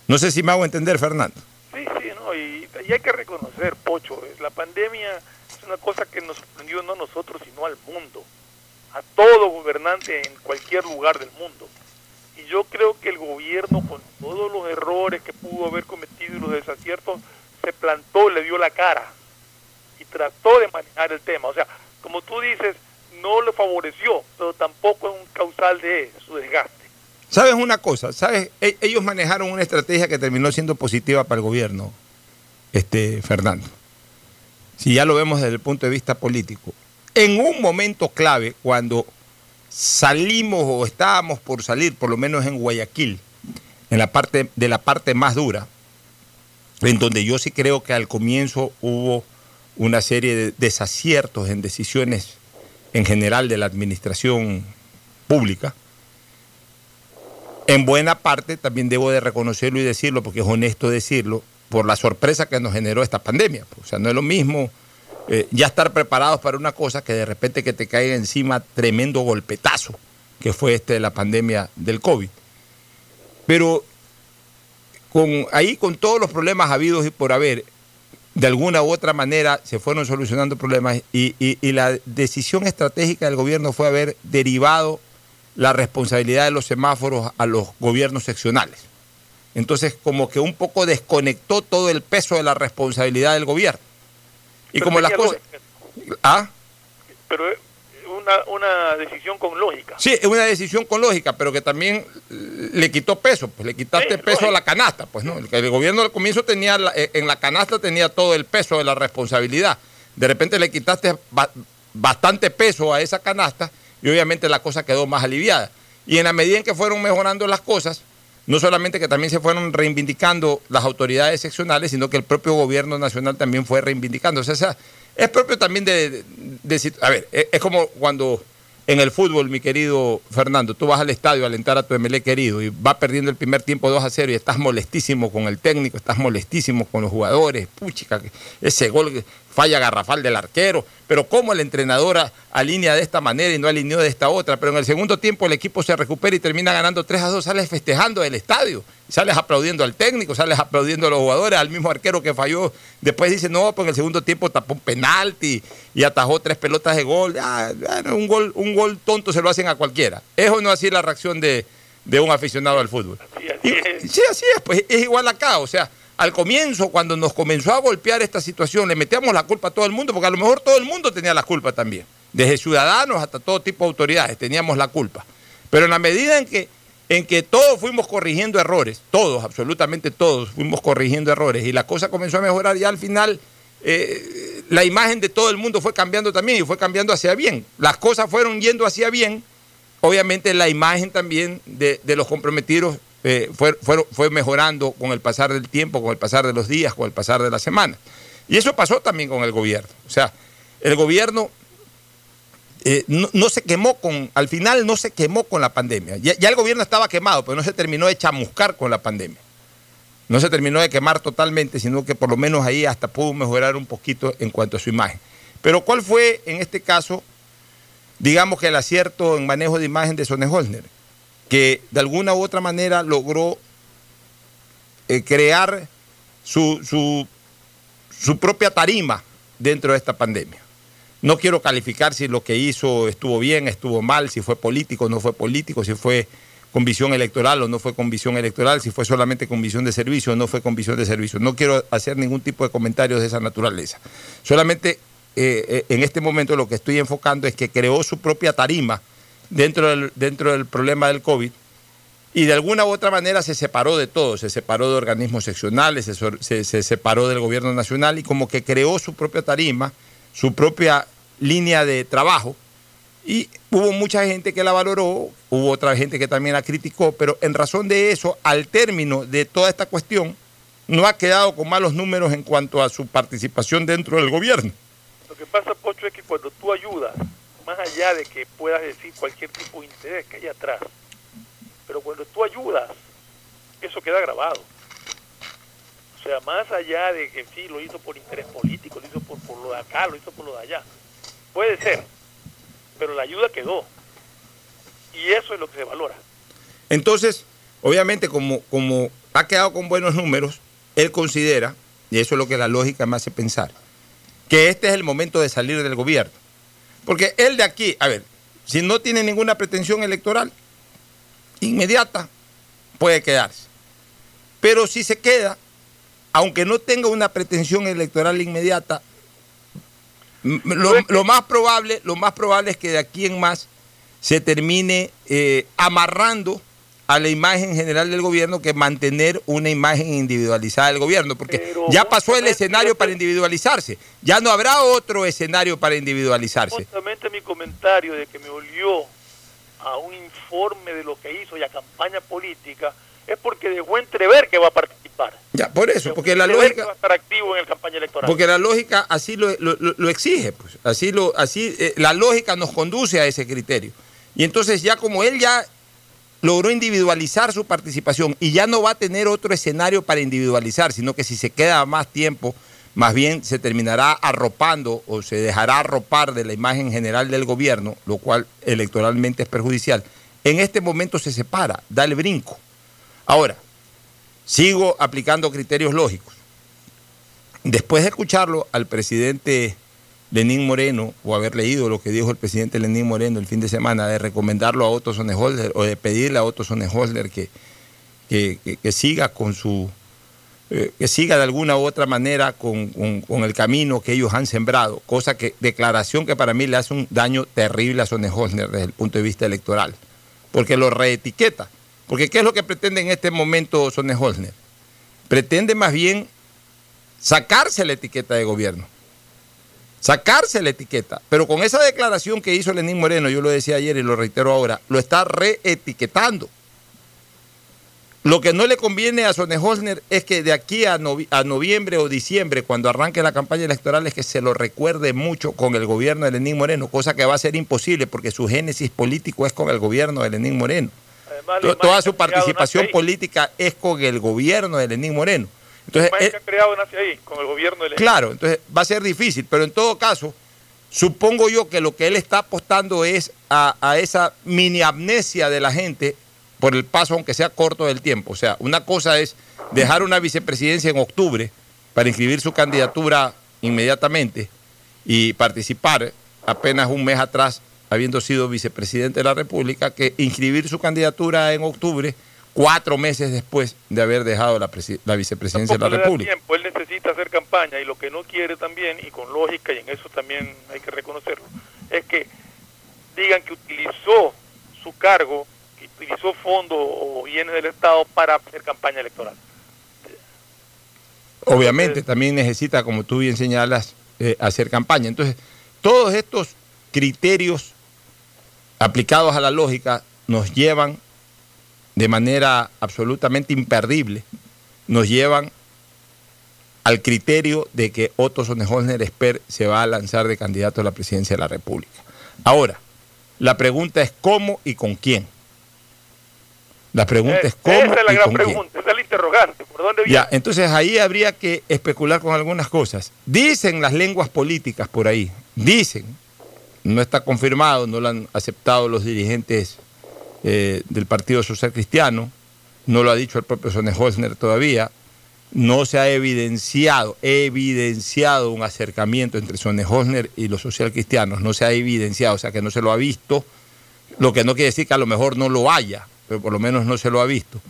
[SPEAKER 1] No sé si me hago entender, Fernando.
[SPEAKER 3] Sí, sí, no, y, y hay que reconocer, Pocho, la pandemia es una cosa que nos sorprendió no a nosotros, sino al mundo a todo gobernante en cualquier lugar del mundo. Y yo creo que el gobierno, con todos los errores que pudo haber cometido y los desaciertos, se plantó, le dio la cara y trató de manejar el tema. O sea, como tú dices, no le favoreció, pero tampoco es un causal de su desgaste.
[SPEAKER 1] ¿Sabes una cosa? ¿Sabes? E-, ellos manejaron una estrategia que terminó siendo positiva para el gobierno, este Fernando. Si ya lo vemos desde el punto de vista político en un momento clave, cuando salimos o estábamos por salir, por lo menos en Guayaquil, en la parte de la parte más dura, en donde yo sí creo que al comienzo hubo una serie de desaciertos en decisiones en general de la administración pública. En buena parte, también debo de reconocerlo y decirlo, porque es honesto decirlo, por la sorpresa que nos generó esta pandemia. O sea, no es lo mismo eh, ya estar preparados para una cosa que de repente que te caiga encima tremendo golpetazo, que fue este de la pandemia del COVID. Pero con, ahí con todos los problemas habidos y por haber, de alguna u otra manera se fueron solucionando problemas y, y la decisión estratégica del gobierno fue haber derivado la responsabilidad de los semáforos a los gobiernos seccionales. Entonces, como que un poco desconectó todo el peso de la responsabilidad del gobierno. Y como las cosas... ¿Ah?
[SPEAKER 3] Pero es una, una decisión con lógica.
[SPEAKER 1] Sí, es una decisión con lógica, pero que también le quitó peso, pues le quitaste peso a la canasta, pues no. El, gobierno al comienzo tenía, eh, en la canasta tenía todo el peso de la responsabilidad. De repente le quitaste bastante peso a esa canasta y obviamente la cosa quedó más aliviada. Y en la medida en que fueron mejorando las cosas, no solamente que también se fueron reivindicando las autoridades seccionales, sino que el propio gobierno nacional también fue reivindicando. O sea, es propio también de, de, a ver, es, como cuando en el fútbol, mi querido Fernando, tú vas al estadio a alentar a tu MLE querido y va perdiendo el primer tiempo 2 a 0 y estás molestísimo con el técnico, estás molestísimo con los jugadores, puchica, ese gol falla garrafal del arquero, pero cómo el entrenador alinea de esta manera y no alineó de esta otra, pero en el segundo tiempo el equipo se recupera y termina ganando 3 a 2, sales festejando del estadio, sales aplaudiendo al técnico, sales aplaudiendo a los jugadores, al mismo arquero que falló, después dice, no, pues en el segundo tiempo tapó un penalti y atajó tres pelotas de gol, ah, un gol, un gol tonto se lo hacen a cualquiera, eso no así la reacción de, un aficionado al fútbol. sí, así es, pues es igual acá, o sea, al comienzo, cuando nos comenzó a golpear esta situación, le metíamos la culpa a todo el mundo, porque a lo mejor todo el mundo tenía la culpa también. Desde ciudadanos hasta todo tipo de autoridades teníamos la culpa. Pero en la medida en que, en que todos fuimos corrigiendo errores, todos, absolutamente todos, fuimos corrigiendo errores y la cosa comenzó a mejorar, ya al final eh, la imagen de todo el mundo fue cambiando también y fue cambiando hacia bien. Las cosas fueron yendo hacia bien, obviamente la imagen también de, de los comprometidos eh, fue, fue, mejorando con el pasar del tiempo, con el pasar de los días, con el pasar de la semana. Y eso pasó también con el gobierno. O sea, el gobierno eh, no, se quemó con, al final no se quemó con la pandemia. Ya, el gobierno estaba quemado, pero no se terminó de chamuscar con la pandemia. No se terminó de quemar totalmente, sino que por lo menos ahí hasta pudo mejorar un poquito en cuanto a su imagen. Pero ¿cuál fue en este caso, digamos que el acierto en manejo de imagen de Sone Holner? Que de alguna u otra manera logró eh, crear su, su, propia tarima dentro de esta pandemia. No quiero calificar si lo que hizo estuvo bien, estuvo mal, si fue político o no fue político, si fue con visión electoral o no fue con visión electoral, si fue solamente con visión de servicio o no fue con visión de servicio. No quiero hacer ningún tipo de comentarios de esa naturaleza. Solamente eh, eh, en este momento lo que estoy enfocando es que creó su propia tarima dentro del, dentro del problema del COVID y de alguna u otra manera se separó de todo, se separó de organismos seccionales, se, se, separó del gobierno nacional y como que creó su propia tarima, su propia línea de trabajo. Y hubo mucha gente que la valoró, hubo otra gente que también la criticó, pero en razón de eso, al término de toda esta cuestión, no ha quedado con malos números en cuanto a su participación dentro del gobierno.
[SPEAKER 3] Lo que pasa, Pocho, es que cuando tú ayudas, más allá de que puedas decir cualquier tipo de interés que hay atrás, pero cuando tú ayudas, eso queda grabado. O sea, más allá de que sí, lo hizo por interés político, lo hizo por, por lo de acá, lo hizo por lo de allá. Puede ser, pero la ayuda quedó. Y eso es lo que se valora.
[SPEAKER 1] Entonces, obviamente, como, como ha quedado con buenos números, él considera, y eso es lo que la lógica me hace pensar, que este es el momento de salir del gobierno. Porque él de aquí, a ver, si no tiene ninguna pretensión electoral inmediata, puede quedarse. Pero si se queda, aunque no tenga una pretensión electoral inmediata, lo, más probable, lo más probable es que de aquí en más se termine eh, amarrando a la imagen general del gobierno que mantener una imagen individualizada del gobierno, porque ya pasó el escenario para individualizarse, ya no habrá otro escenario para individualizarse.
[SPEAKER 3] Justamente mi comentario de que me olió a un informe de lo que hizo y a campaña política es porque dejó entrever que va a participar.
[SPEAKER 1] Ya, por eso, porque la lógica...
[SPEAKER 3] Va a estar activo en el campaña electoral.
[SPEAKER 1] Porque la lógica así lo, lo, exige, pues. Así, lo, así eh, la lógica nos conduce a ese criterio. Y entonces ya como él ya logró individualizar su participación y ya no va a tener otro escenario para individualizar, sino que si se queda más tiempo, más bien se terminará arropando o se dejará arropar de la imagen general del gobierno, lo cual electoralmente es perjudicial. En este momento se separa, da el brinco. Ahora, sigo aplicando criterios lógicos. Después de escucharlo al presidente Lenín Moreno, o haber leído lo que dijo el presidente Lenín Moreno el fin de semana, de recomendarlo a Otto Sonneholder o de pedirle a Otto Sonneholder que, que, siga con su eh, que siga de alguna u otra manera con, el camino que ellos han sembrado, cosa que, declaración que para mí le hace un daño terrible a Sonneholder desde el punto de vista electoral, porque lo reetiqueta. Porque ¿qué es lo que pretende en este momento Sonneholder? Pretende más bien sacarse la etiqueta de gobierno sacarse la etiqueta. Pero con esa declaración que hizo Lenín Moreno, yo lo decía ayer y lo reitero ahora, lo está reetiquetando. Lo que no le conviene a Sonne Holzner es que de aquí a, a, noviembre o diciembre, cuando arranque la campaña electoral, es que se lo recuerde mucho con el gobierno de Lenín Moreno, cosa que va a ser imposible porque su génesis político es con el gobierno de Lenín Moreno. Además, Toda su participación política es con el gobierno de Lenín Moreno. Entonces,
[SPEAKER 3] que ha creado nace ahí, con el gobierno.
[SPEAKER 1] Claro, entonces va a ser difícil, pero en todo caso, supongo yo que lo que él está apostando es a, a esa mini amnesia de la gente por el paso, aunque sea corto del tiempo. O sea, una cosa es dejar una vicepresidencia en octubre para inscribir su candidatura inmediatamente y participar apenas un mes atrás, habiendo sido vicepresidente de la República, que inscribir su candidatura en octubre cuatro meses después de haber dejado la, la vicepresidencia de la República.
[SPEAKER 3] Tiempo. Él necesita hacer campaña y lo que no quiere también, y con lógica, y en eso también hay que reconocerlo, es que digan que utilizó su cargo utilizó fondos o bienes del Estado para hacer campaña electoral.
[SPEAKER 1] Obviamente también necesita, como tú bien señalas, eh, hacer campaña. Entonces, todos estos criterios aplicados a la lógica nos llevan de manera absolutamente imperdible, nos llevan al criterio de que Otto Sonnenholner Esper se va a lanzar de candidato a la presidencia de la República. Ahora, la pregunta es cómo y con quién. La pregunta es cómo.
[SPEAKER 3] Esa es la gran pregunta, esa es la interrogante. ¿Por dónde viene?
[SPEAKER 1] Ya, entonces ahí habría que especular con algunas cosas. Dicen las lenguas políticas por ahí, dicen, no está confirmado, no lo han aceptado los dirigentes eh, del Partido Social Cristiano, no lo ha dicho el propio Sonne todavía, no se ha evidenciado, evidenciado un acercamiento entre Sonne y los social cristianos, no se ha evidenciado, o sea que no se lo ha visto, lo que no quiere decir que a lo mejor no lo haya, pero por lo menos no se lo ha visto.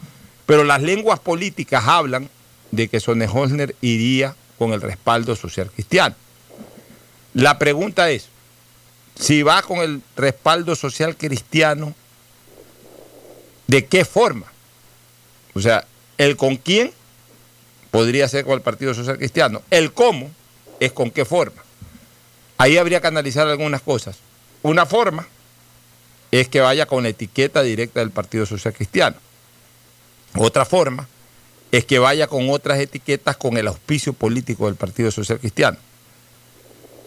[SPEAKER 1] Pero las lenguas políticas hablan de que Sonne iría con el respaldo social cristiano. La pregunta es, si va con el respaldo social cristiano, ¿de qué forma? O sea, el con quién podría ser con el Partido Social Cristiano. El cómo es con qué forma. Ahí habría que analizar algunas cosas. Una forma es que vaya con la etiqueta directa del Partido Social Cristiano. Otra forma es que vaya con otras etiquetas con el auspicio político del Partido Social Cristiano.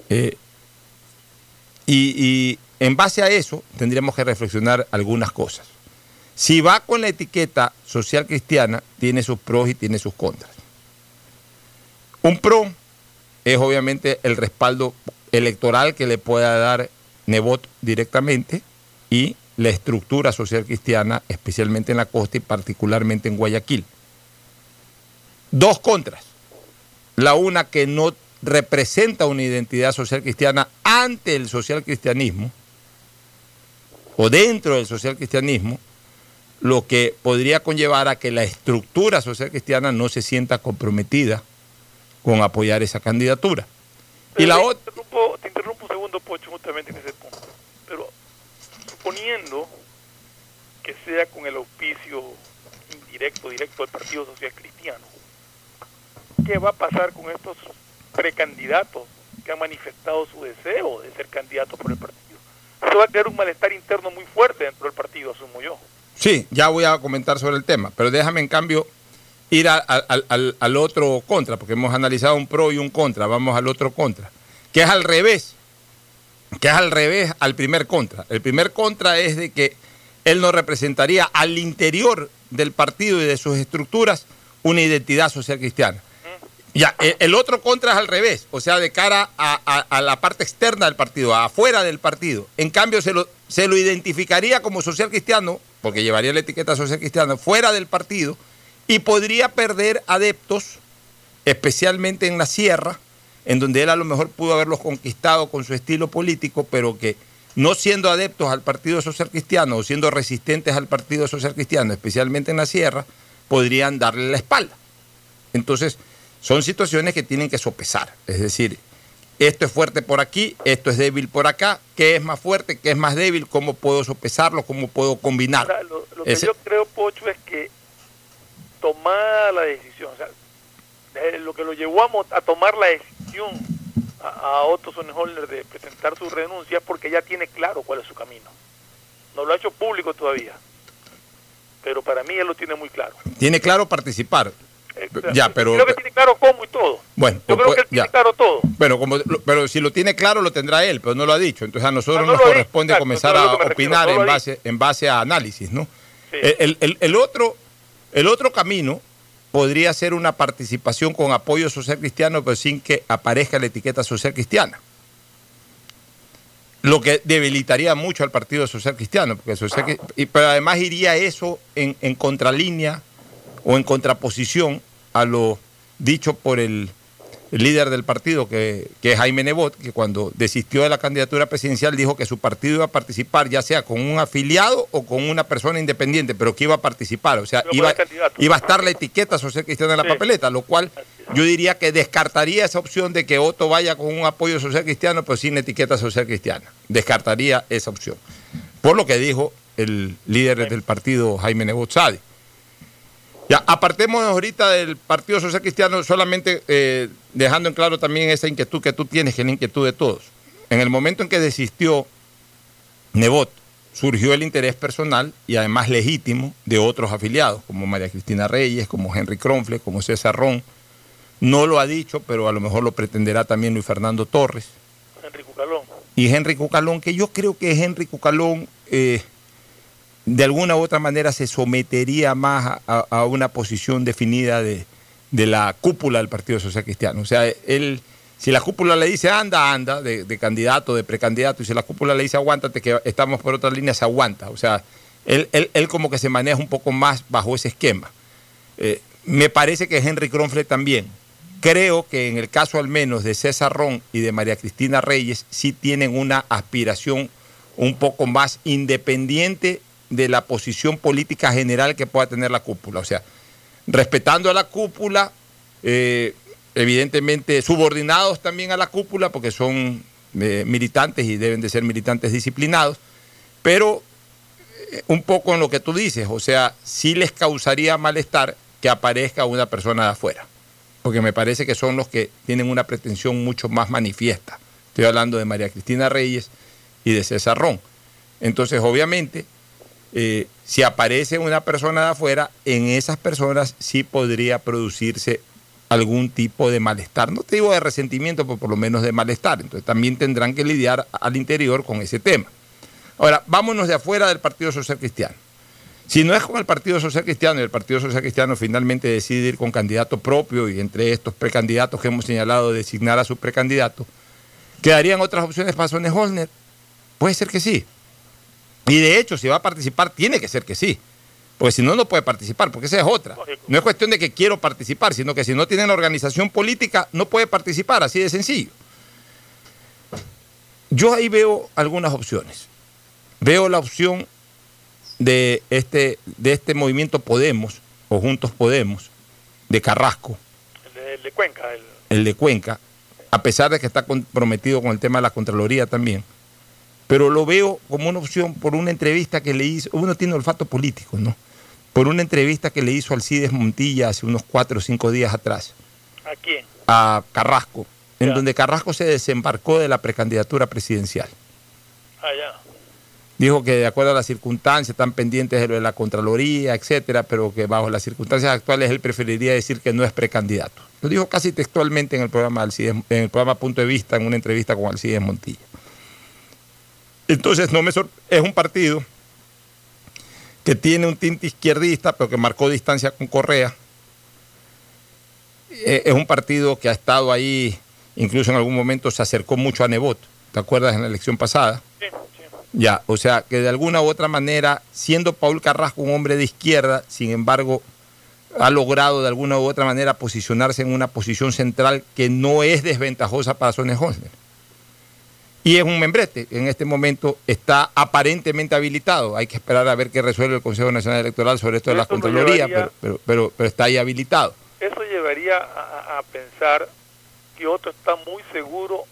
[SPEAKER 1] Eh, y, en base a eso tendríamos que reflexionar algunas cosas. Si va con la etiqueta social cristiana, tiene sus pros y tiene sus contras. Un pro es obviamente el respaldo electoral que le pueda dar Nebot directamente y la estructura social cristiana, especialmente en la costa y particularmente en Guayaquil. Dos contras. La una que no representa una identidad social cristiana ante el social cristianismo o dentro del social cristianismo, lo que podría conllevar a que la estructura social cristiana no se sienta comprometida con apoyar esa candidatura.
[SPEAKER 3] y la otra... Te interrumpo un segundo, Pocho, justamente en ese punto. Pero suponiendo que sea con el auspicio indirecto, directo del Partido Social Cristiano, ¿qué va a pasar con estos precandidatos que han manifestado su deseo de ser candidatos por el partido? Eso va a crear un malestar interno muy fuerte dentro del partido, asumo yo.
[SPEAKER 1] Sí, ya voy a comentar sobre el tema, pero déjame en cambio ir al, otro contra, porque hemos analizado un pro y un contra, vamos al otro contra, que es al revés que es al revés al primer contra. El primer contra es de que él no representaría al interior del partido y de sus estructuras una identidad social cristiana. Ya, el otro contra es al revés, o sea, de cara a, la parte externa del partido, afuera del partido. En cambio, se lo, se lo identificaría como social cristiano, porque llevaría la etiqueta social cristiana, fuera del partido, y podría perder adeptos, especialmente en la sierra, en donde él a lo mejor pudo haberlos conquistado con su estilo político, pero que no siendo adeptos al Partido Social Cristiano o siendo resistentes al Partido Social Cristiano, especialmente en la sierra, podrían darle la espalda. Entonces, son situaciones que tienen que sopesar. Es decir, esto es fuerte por aquí, esto es débil por acá, ¿qué es más fuerte, qué es más débil? ¿Cómo puedo sopesarlo? ¿Cómo puedo combinar?
[SPEAKER 3] lo, que yo creo, Pocho, es que tomar la decisión, o sea, lo que lo llevó a, a tomar la decisión a, a Otto Sonnenholder de presentar su renuncia porque ya tiene claro cuál es su camino. No lo ha hecho público todavía, pero para mí él lo tiene muy claro.
[SPEAKER 1] Tiene claro participar. Ya, pero
[SPEAKER 3] Creo que tiene claro cómo y todo.
[SPEAKER 1] bueno,
[SPEAKER 3] Yo creo
[SPEAKER 1] pues,
[SPEAKER 3] que él tiene claro todo.
[SPEAKER 1] Bueno, como, pero si lo tiene claro lo tendrá él, pero no lo ha dicho. Entonces a nosotros
[SPEAKER 3] Ah, no
[SPEAKER 1] nos
[SPEAKER 3] dicho,
[SPEAKER 1] corresponde comenzar a
[SPEAKER 3] refiero,
[SPEAKER 1] opinar
[SPEAKER 3] no
[SPEAKER 1] en base, en base a análisis, ¿no? El, el- el- el otro, el otro camino podría ser una participación con apoyo social cristiano, pero sin que aparezca la etiqueta social cristiana. Lo que debilitaría mucho al Partido Social Cristiano, porque social, y- pero además iría eso en, en contralínea o en contraposición a lo dicho por el, líder del partido, que, que es Jaime Nebot, que cuando desistió de la candidatura presidencial dijo que su partido iba a participar ya sea con un afiliado o con una persona independiente, pero que iba a participar, o sea,
[SPEAKER 3] Iba a
[SPEAKER 1] iba, a estar la etiqueta social cristiana en la papeleta, lo cual yo diría que descartaría esa opción de que Otto vaya con un apoyo social cristiano, pero sin etiqueta social cristiana. Descartaría esa opción. Por lo que dijo el líder del partido, Jaime Nebot Sadi. Ya, apartemos ahorita del Partido Social Cristiano, solamente eh, dejando en claro también esa inquietud que tú tienes, que es la inquietud de todos. En el momento en que desistió Nebot, surgió el interés personal y además legítimo de otros afiliados, como María Cristina Reyes, como Henry Kronfle, como César Ron. No lo ha dicho, pero a lo mejor lo pretenderá también Luis Fernando Torres.
[SPEAKER 3] Henry Cucalón.
[SPEAKER 1] Y Henry Cucalón, que yo creo que Henry Cucalón eh, de alguna u otra manera se sometería más a, una posición definida de, de la cúpula del Partido Social Cristiano. O sea, él, si la cúpula le dice anda, anda, de, de candidato, de precandidato, y si la cúpula le dice aguántate, que estamos por otra línea, se aguanta. O sea, él, él, él como que se maneja un poco más bajo ese esquema. Eh, me parece que Henry Kronfle también. Creo que en el caso al menos de César Ron y de María Cristina Reyes sí tienen una aspiración un poco más independiente de la posición política general que pueda tener la cúpula. O sea, respetando a la cúpula, eh, evidentemente subordinados también a la cúpula porque son eh, militantes y deben de ser militantes disciplinados, pero eh, un poco en lo que tú dices, o sea, sí les causaría malestar que aparezca una persona de afuera, porque me parece que son los que tienen una pretensión mucho más manifiesta. Estoy hablando de María Cristina Reyes y de César Ron. Entonces, obviamente, eh, si aparece una persona de afuera, en esas personas sí podría producirse algún tipo de malestar. No te digo de resentimiento, pero por lo menos de malestar. Entonces también tendrán que lidiar al interior con ese tema. Ahora, vámonos de afuera del Partido Social Cristiano. Si no es con el Partido Social Cristiano y el Partido Social Cristiano finalmente decide ir con candidato propio y entre estos precandidatos que hemos señalado designar a su precandidato, ¿quedarían otras opciones para Sonne Holner? Puede ser que sí. Y de hecho, si va a participar, tiene que ser que sí. Porque si no, no puede participar, porque esa es otra. No es cuestión de que quiero participar, sino que si no tiene la organización política, no puede participar, así de sencillo. Yo ahí veo algunas opciones. Veo la opción de este, de este movimiento Podemos, o Juntos Podemos, de Carrasco,
[SPEAKER 3] El de, el de Cuenca. El,
[SPEAKER 1] el de Cuenca, a pesar de que está comprometido con el tema de la Contraloría también, pero lo veo como una opción por una entrevista que le hizo, uno tiene olfato político, ¿no? Por una entrevista que le hizo Alcides Montilla hace unos cuatro o cinco días atrás
[SPEAKER 3] ¿A quién?
[SPEAKER 1] a Carrasco, en donde Carrasco se desembarcó de la precandidatura presidencial.
[SPEAKER 3] Allá.
[SPEAKER 1] Dijo que de acuerdo a las circunstancias están pendientes de lo de la Contraloría, etcétera, pero que bajo las circunstancias actuales él preferiría decir que no es precandidato. Lo dijo casi textualmente en el programa Alcides- en el programa Punto de Vista, en una entrevista con Alcides Montilla. Entonces no me es un partido que tiene un tinte izquierdista, pero que marcó distancia con Correa. Eh, Es un partido que ha estado ahí, incluso en algún momento se acercó mucho a Nebot. ¿Te acuerdas en la elección pasada? Ya, o sea, que de alguna u otra manera, siendo Paul Carrasco un hombre de izquierda, sin embargo, ha logrado de alguna u otra manera posicionarse en una posición central que no es desventajosa para Sonne Holzner. Y es un membrete, en este momento está aparentemente habilitado. Hay que esperar a ver qué resuelve el Consejo Nacional Electoral sobre esto de la
[SPEAKER 3] Eso me
[SPEAKER 1] Contraloría,
[SPEAKER 3] llevaría-
[SPEAKER 1] pero, pero, pero, pero está ahí habilitado.
[SPEAKER 3] Eso llevaría a, a pensar que Otto está muy seguro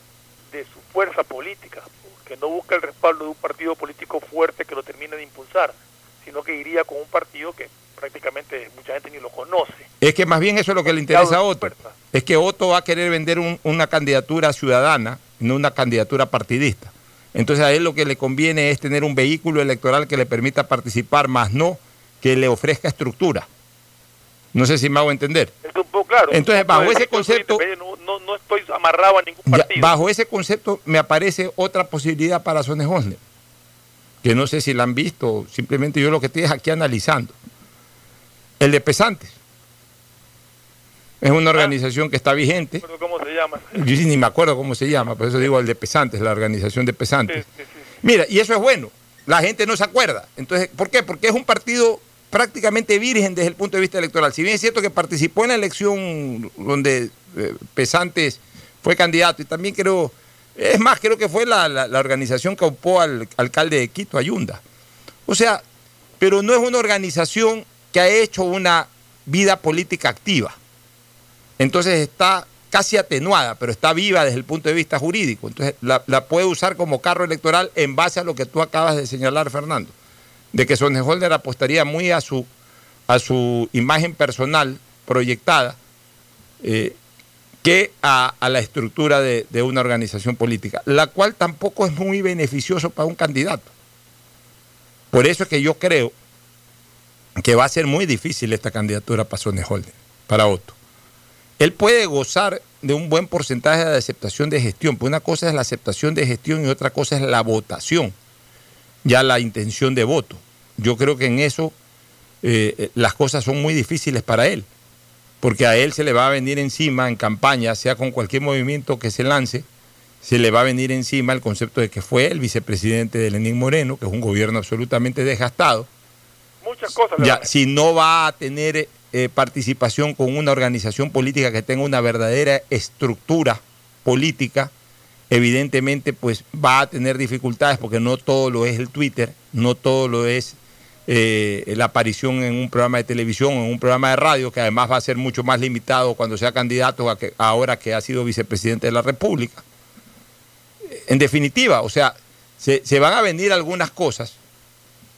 [SPEAKER 3] de su fuerza política, que no busca el respaldo de un partido político fuerte que lo termine de impulsar, sino que iría con un partido que prácticamente mucha gente ni lo conoce.
[SPEAKER 1] Es que más bien eso es lo que le interesa a Otto. Es que Otto va a querer vender un- una candidatura ciudadana, no una candidatura partidista. Entonces a él lo que le conviene es tener un vehículo electoral que le permita participar, más no que le ofrezca estructura. No sé si me hago entender.
[SPEAKER 3] Es un poco claro.
[SPEAKER 1] Entonces, bajo ese concepto-
[SPEAKER 3] No, no, no estoy amarrado a ningún
[SPEAKER 1] Ya,
[SPEAKER 3] partido.
[SPEAKER 1] bajo ese concepto me aparece otra posibilidad para Sones Hosner, que no sé si la han visto, simplemente yo lo que estoy es aquí analizando. El de Pesantes. Es una organización que está vigente.
[SPEAKER 3] No ¿Cómo se llama?
[SPEAKER 1] Yo ni me acuerdo cómo se llama, por eso digo el de Pesantes, la organización de Pesantes. Mira, y eso es bueno. La gente no se acuerda. Entonces, ¿por qué? Porque es un partido prácticamente virgen desde el punto de vista electoral. Si bien es cierto que participó en la elección donde eh, Pesantes fue candidato y también creo, es más, creo que fue la, la- la organización que ocupó al alcalde de Quito, Ayunda. O sea, pero no es una organización que ha hecho una vida política activa. Entonces está casi atenuada, pero está viva desde el punto de vista jurídico. Entonces la, puede usar como carro electoral en base a lo que tú acabas de señalar, Fernando, de que Sonneholder apostaría muy a su, a su imagen personal proyectada eh, que a, la estructura de, una organización política, la cual tampoco es muy beneficioso para un candidato. Por eso es que yo creo que va a ser muy difícil esta candidatura para Sonneholder, para Otto él puede gozar de un buen porcentaje de aceptación de gestión. Pues una cosa es la aceptación de gestión y otra cosa es la votación, ya la intención de voto. Yo creo que en eso eh, las cosas son muy difíciles para él, porque a él se le va a venir encima en campaña, sea con cualquier movimiento que se lance, se le va a venir encima el concepto de que fue el vicepresidente de Lenín Moreno, que es un gobierno absolutamente desgastado.
[SPEAKER 3] Muchas cosas.
[SPEAKER 1] Ya, si no va a tener eh, participación con una organización política que tenga una verdadera estructura política, evidentemente pues va a tener dificultades porque no todo lo es el Twitter, no todo lo es eh, la aparición en un programa de televisión, en un programa de radio, que además va a ser mucho más limitado cuando sea candidato a que, ahora que ha sido vicepresidente de la República. En definitiva, o sea, se, se van a venir algunas cosas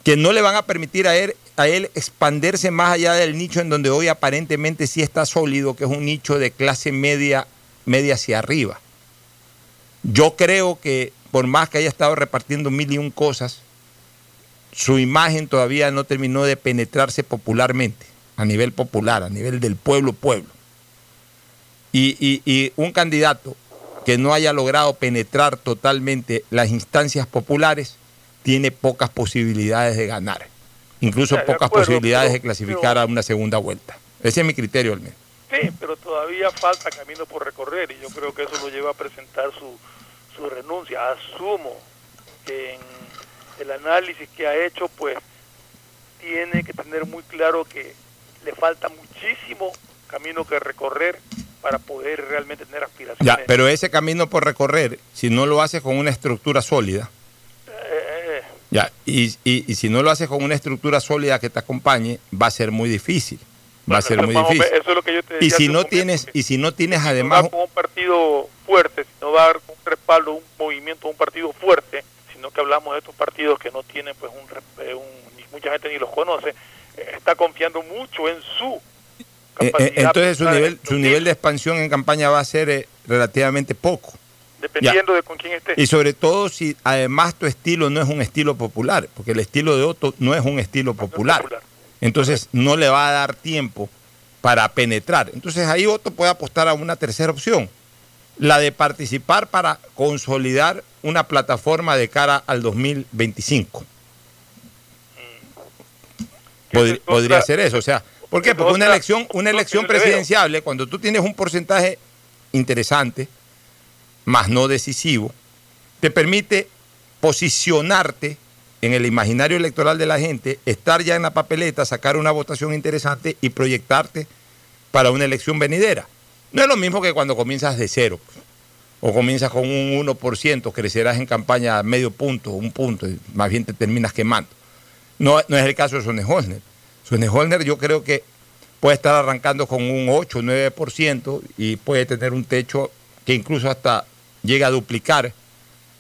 [SPEAKER 1] que no le van a permitir a él, a él expandirse más allá del nicho en donde hoy aparentemente sí está sólido, que es un nicho de clase media, media hacia arriba. Yo creo que por más que haya estado repartiendo mil y un cosas, su imagen todavía no terminó de penetrarse popularmente, a nivel popular, a nivel del pueblo pueblo. Y, y- y un candidato que no haya logrado penetrar totalmente las instancias populares tiene pocas posibilidades de ganar, incluso pocas
[SPEAKER 3] acuerdo,
[SPEAKER 1] posibilidades
[SPEAKER 3] pero-
[SPEAKER 1] de clasificar a una segunda vuelta. Ese es mi criterio al menos.
[SPEAKER 3] Sí, pero todavía falta camino por recorrer y yo creo que eso lo lleva a presentar su, su renuncia. Asumo que en el análisis que ha hecho, pues tiene que tener muy claro que le falta muchísimo camino que recorrer para poder realmente tener aspiraciones.
[SPEAKER 1] Ya, pero ese camino por recorrer, si no lo haces con una estructura sólida, ya, y, y- y si no lo haces con una estructura sólida que te acompañe, va a ser muy difícil. Va a ser muy difícil.
[SPEAKER 3] eso es lo que yo te
[SPEAKER 1] Y
[SPEAKER 3] decía
[SPEAKER 1] si
[SPEAKER 3] hace
[SPEAKER 1] no tienes, y si no tienes
[SPEAKER 3] no
[SPEAKER 1] además
[SPEAKER 3] va con un partido fuerte, sino va a dar un respaldo, un movimiento, un partido fuerte, sino que hablamos de estos partidos que no tienen pues un, eh, un- ni- mucha gente ni los conoce, eh, está confiando mucho en su
[SPEAKER 1] Eh, eh, entonces su nivel, su nivel de expansión en campaña va a ser eh, relativamente poco.
[SPEAKER 3] Dependiendo de con quién esté.
[SPEAKER 1] Y sobre todo si además tu estilo no es un estilo popular, porque el estilo de Otto no es un estilo popular. Entonces no le va a dar tiempo para penetrar. Entonces ahí Otto puede apostar a una tercera opción, la de participar para consolidar una plataforma de cara al 2025. Pod- podría ser eso, o sea, ¿por qué? Porque una elección, una elección presidenciable, cuando tú tienes un porcentaje interesante, más no decisivo, te permite posicionarte en el imaginario electoral de la gente, estar ya en la papeleta, sacar una votación interesante y proyectarte para una elección venidera. No es lo mismo que cuando comienzas de cero, o comienzas con un 1%, crecerás en campaña medio punto, un punto, y más bien te terminas quemando. No, no es el caso de Sonneholner. Sonneholner yo creo que puede estar arrancando con un 8, 9% y puede tener un techo que incluso hasta llega a duplicar.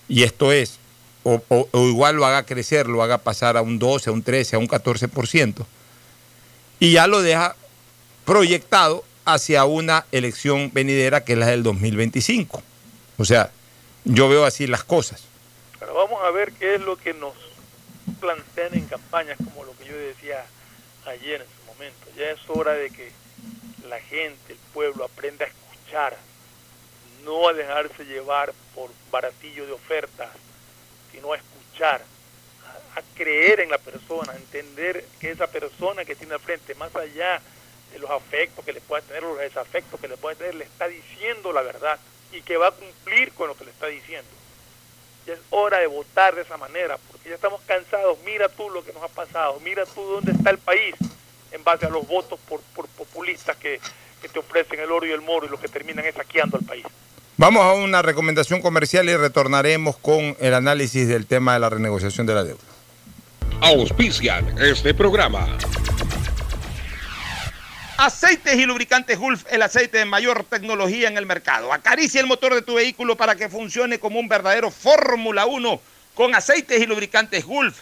[SPEAKER 1] Y esto es, o, o- o igual lo haga crecer, lo haga pasar a un 12, a un 13, a un 14%.
[SPEAKER 13] y ya lo deja proyectado hacia una elección venidera que es la del 2025. O sea, yo veo así las cosas.
[SPEAKER 3] Pero vamos a ver qué es lo que nos plantean en campañas, como lo que yo decía ayer en su momento. Ya es hora de que la gente, el pueblo, aprenda a escuchar, no a dejarse llevar por baratillo de ofertas, sino a escuchar, a, creer en la persona, a entender que esa persona que tiene al frente, más allá de los afectos que le pueda tener los desafectos que le pueda tener, le está diciendo la verdad y que va a cumplir con lo que le está diciendo. Ya es hora de votar de esa manera, porque ya estamos cansados. Mira tú lo que nos ha pasado, mira tú dónde está el país en base a los votos por, por populistas que, te ofrecen el oro y el moro y lo que terminan es saqueando al país.
[SPEAKER 13] Vamos a una recomendación comercial y retornaremos con el análisis del tema de la renegociación de la deuda.
[SPEAKER 14] Auspician este programa.
[SPEAKER 1] Aceites y lubricantes Gulf, el aceite de mayor tecnología en el mercado. Acaricia el motor de tu vehículo para que funcione como un verdadero Fórmula 1 con aceites y lubricantes Gulf.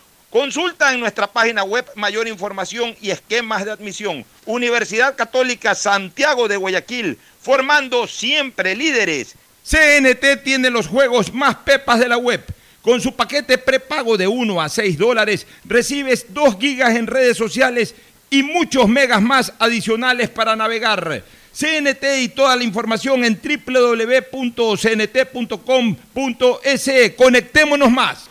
[SPEAKER 1] Consulta en nuestra página web mayor información y esquemas de admisión. Universidad Católica Santiago de Guayaquil, formando siempre líderes. CNT tiene los juegos más pepas de la web. Con su paquete prepago de 1 a 6 dólares, recibes 2 gigas en redes sociales y muchos megas más adicionales para navegar. CNT y toda la información en www.cnt.com.es. Conectémonos más.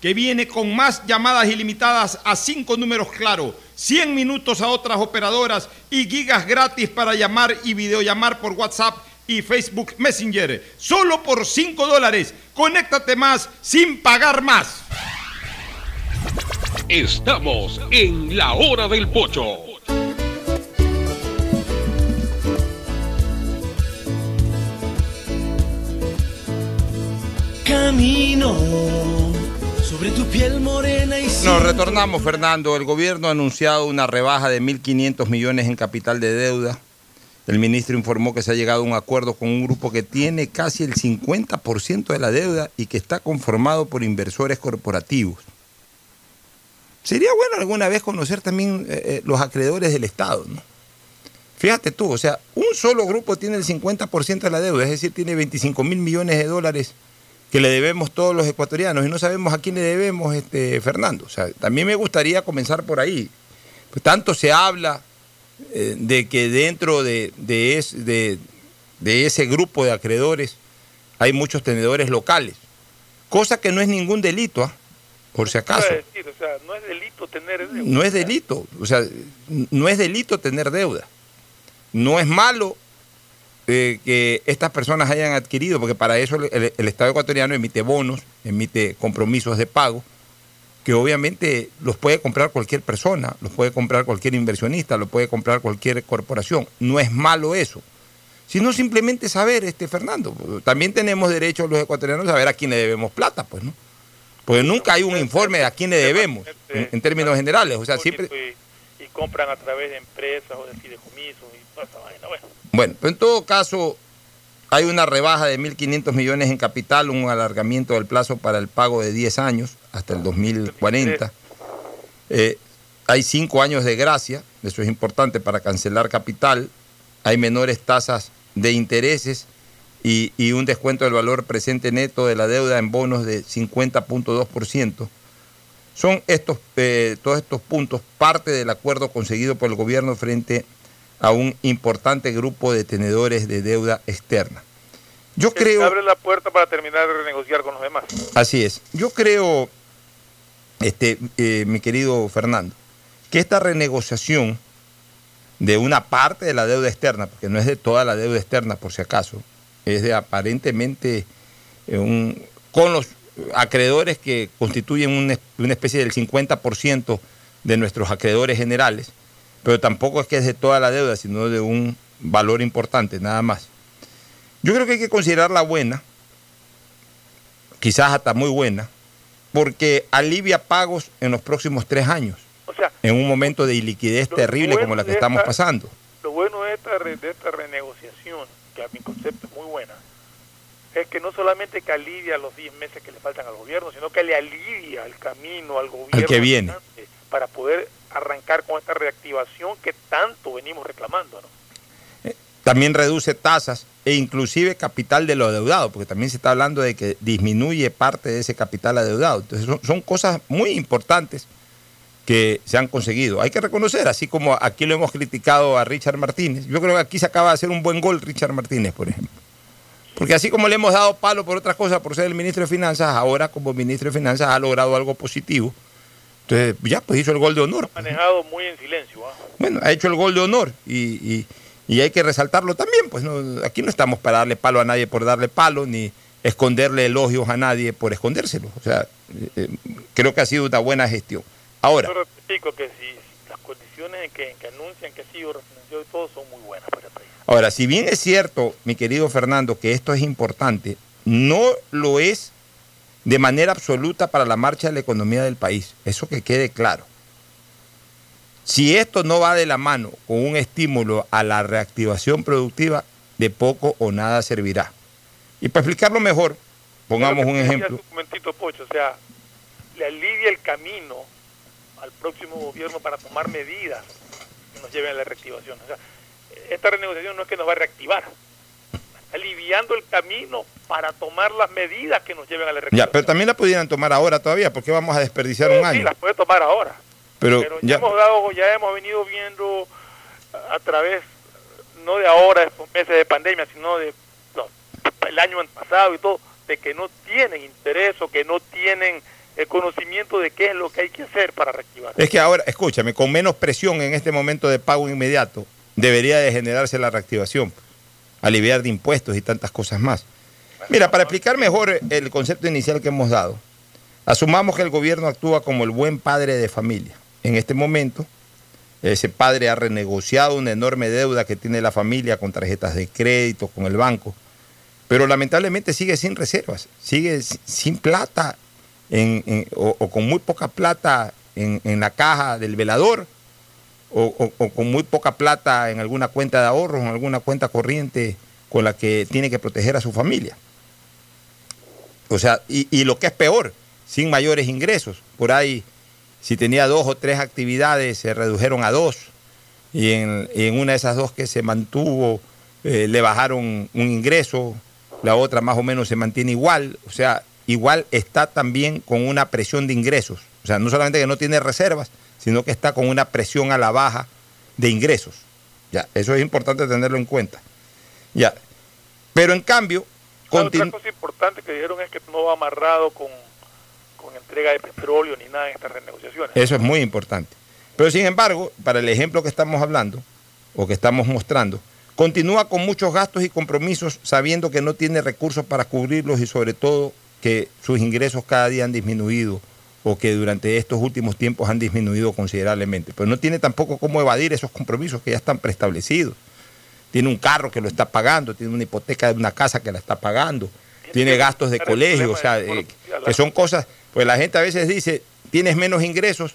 [SPEAKER 1] que viene con más llamadas ilimitadas a 5 números claro, 100 minutos a otras operadoras y gigas gratis para llamar y videollamar por WhatsApp y Facebook Messenger. Solo por 5 dólares. Conéctate más sin pagar más.
[SPEAKER 14] Estamos en la hora del pocho.
[SPEAKER 7] Camino sobre tu piel morena y
[SPEAKER 13] Nos retornamos, Fernando. El gobierno ha anunciado una rebaja de 1.500 millones en capital de deuda. El ministro informó que se ha llegado a un acuerdo con un grupo que tiene casi el 50% de la deuda y que está conformado por inversores corporativos. Sería bueno alguna vez conocer también eh, eh, los acreedores del Estado, ¿no? Fíjate tú, o sea, un solo grupo tiene el 50% de la deuda, es decir, tiene 25 mil millones de dólares que le debemos todos los ecuatorianos y no sabemos a quién le debemos, este, Fernando. O sea, también me gustaría comenzar por ahí. Pues tanto se habla eh, de que dentro de, de, es- de- de ese grupo de acreedores hay muchos tenedores locales, cosa que no es ningún delito, ¿ah? por si acaso.
[SPEAKER 3] Iba a decir, o sea, no es delito tener deuda.
[SPEAKER 13] No es delito, o sea, no es delito tener deuda. No es malo eh, que estas personas hayan adquirido, porque para eso el, el Estado ecuatoriano emite bonos, emite compromisos de pago, que obviamente los puede comprar cualquier persona, los puede comprar cualquier inversionista, los puede comprar cualquier corporación. No es malo eso. Sino simplemente saber, este Fernando, también tenemos derecho los ecuatorianos a saber a quién le debemos plata, pues, ¿no? Porque nunca hay un informe de a quién le debemos, en, en términos generales. O sea, siempre,
[SPEAKER 3] Y, y compran a través de empresas o de fideicomisos y toda esa vaina. Bueno,
[SPEAKER 13] Bueno, en todo caso, hay una rebaja de 1.500 millones en capital, un alargamiento del plazo para el pago de 10 años hasta el 2040.
[SPEAKER 1] Eh, hay cinco años de gracia, eso es importante para cancelar capital, hay menores tasas de intereses y, y un descuento del valor presente neto de la deuda en bonos de 50.2%. Son estos, eh, todos estos puntos parte del acuerdo conseguido por el gobierno frente a un importante grupo de tenedores de deuda externa. Yo creo...
[SPEAKER 3] Abre la puerta para terminar de renegociar con los demás.
[SPEAKER 1] Así es. Yo creo, este, eh, mi querido Fernando, que esta renegociación de una parte de la deuda externa, porque no es de toda la deuda externa por si acaso, es de aparentemente eh, un, con los acreedores que constituyen una, una especie del 50% de nuestros acreedores generales, pero tampoco es que es de toda la deuda, sino de un valor importante, nada más. Yo creo que hay que considerarla buena, quizás hasta muy buena, porque alivia pagos en los próximos tres años,
[SPEAKER 3] O sea,
[SPEAKER 1] en un momento de iliquidez terrible como la que estamos
[SPEAKER 3] esta-
[SPEAKER 1] pasando.
[SPEAKER 3] Lo bueno de esta, re- de esta renegociación, que a mi concepto es muy buena, es que no solamente que alivia los 10 meses que le faltan al gobierno, sino que le alivia el camino al gobierno
[SPEAKER 1] que viene.
[SPEAKER 3] entrante para poder arrancar con esta reactivación que tanto venimos reclamando. ¿no?
[SPEAKER 1] También reduce tasas e inclusive capital de lo adeudado, porque también se está hablando de que disminuye parte de ese capital adeudado. Entonces son cosas muy importantes que se han conseguido. Hay que reconocer, así como aquí lo hemos criticado a Richard Martínez, yo creo que aquí se acaba de hacer un buen gol Richard Martínez, por ejemplo. Porque así como le hemos dado palo por otras cosas, por ser el ministro de Finanzas, ahora como ministro de Finanzas ha logrado algo positivo. Entonces, ya, pues hizo el gol de honor.
[SPEAKER 3] Manejado muy en silencio. ¿ah?
[SPEAKER 1] Bueno, ha hecho el gol de honor y, y- y hay que resaltarlo también. Pues no, aquí no estamos para darle palo a nadie por darle palo, ni esconderle elogios a nadie por escondérselos. O sea, eh, eh, creo que ha sido una buena gestión. Ahora,
[SPEAKER 3] Yo ratifico que si las condiciones en que, en que anuncian que ha sido refinanciado y todo son muy buenas para el país.
[SPEAKER 1] ahora, si bien es cierto, mi querido Fernando, que esto es importante, no lo es de manera absoluta para la marcha de la economía del país. Eso que quede claro. Si esto no va de la mano con un estímulo a la reactivación productiva, de poco o nada servirá. Y para explicarlo mejor, pongamos un ejemplo.
[SPEAKER 3] Un momentito, Pocho, o sea, le alivia el camino al próximo gobierno para tomar medidas que nos lleven a la reactivación. O sea, esta renegociación no es que nos va a reactivar, aliviando el camino para tomar las medidas que nos lleven a la
[SPEAKER 1] Ya,
[SPEAKER 3] reactivación.
[SPEAKER 1] pero también la pudieran tomar ahora todavía, porque vamos a desperdiciar un
[SPEAKER 3] Sí,
[SPEAKER 1] año.
[SPEAKER 3] las puede tomar ahora.
[SPEAKER 1] Pero
[SPEAKER 3] Pero ya,
[SPEAKER 1] ya,
[SPEAKER 3] hemos dado, ya hemos venido viendo a través, no de ahora, de estos meses de pandemia, sino de no, el año pasado y todo, de que no tienen interés o que no tienen el conocimiento de qué es lo que hay que hacer para reactivar.
[SPEAKER 1] es que ahora, escúchame, con menos presión en este momento de pago inmediato, debería de generarse la reactivación, aliviar de impuestos y tantas cosas más. Mira, para explicar mejor el concepto inicial que hemos dado, asumamos que el gobierno actúa como el buen padre de familia. En este momento, ese padre ha renegociado una enorme deuda que tiene la familia con tarjetas de crédito, con el banco, pero lamentablemente sigue sin reservas, sigue si- sin plata o, con muy poca plata en la caja del velador o, con muy poca plata en alguna cuenta de ahorros, en alguna cuenta corriente con la que tiene que proteger a su familia. O sea, y, lo que es peor, sin mayores ingresos. Por ahí, si tenía dos o tres actividades, se redujeron a dos. Y en, y en una de esas dos que se mantuvo, eh, le bajaron un ingreso, la otra más o menos se mantiene igual. O sea, igual está también con una presión de ingresos. O sea, no solamente que no tiene reservas, sino que está con una presión a la baja de ingresos. Ya, eso es importante tenerlo en cuenta. Ya. Pero en cambio,
[SPEAKER 3] La otra
[SPEAKER 1] continu-
[SPEAKER 3] cosa importante que dijeron es que no va amarrado con, con entrega de petróleo ni nada en estas renegociaciones.
[SPEAKER 1] Eso es muy importante. Pero sin embargo, para el ejemplo que estamos hablando, o que estamos mostrando, continúa con muchos gastos y compromisos sabiendo que no tiene recursos para cubrirlos y sobre todo que sus ingresos cada día han disminuido o que durante estos últimos tiempos han disminuido considerablemente. Pero no tiene tampoco cómo evadir esos compromisos que ya están preestablecidos. Tiene un carro que lo está pagando, tiene una hipoteca de una casa que la está pagando, tiene gastos de colegio, o sea, eh, que son cosas, pues la gente a veces dice, tienes menos ingresos,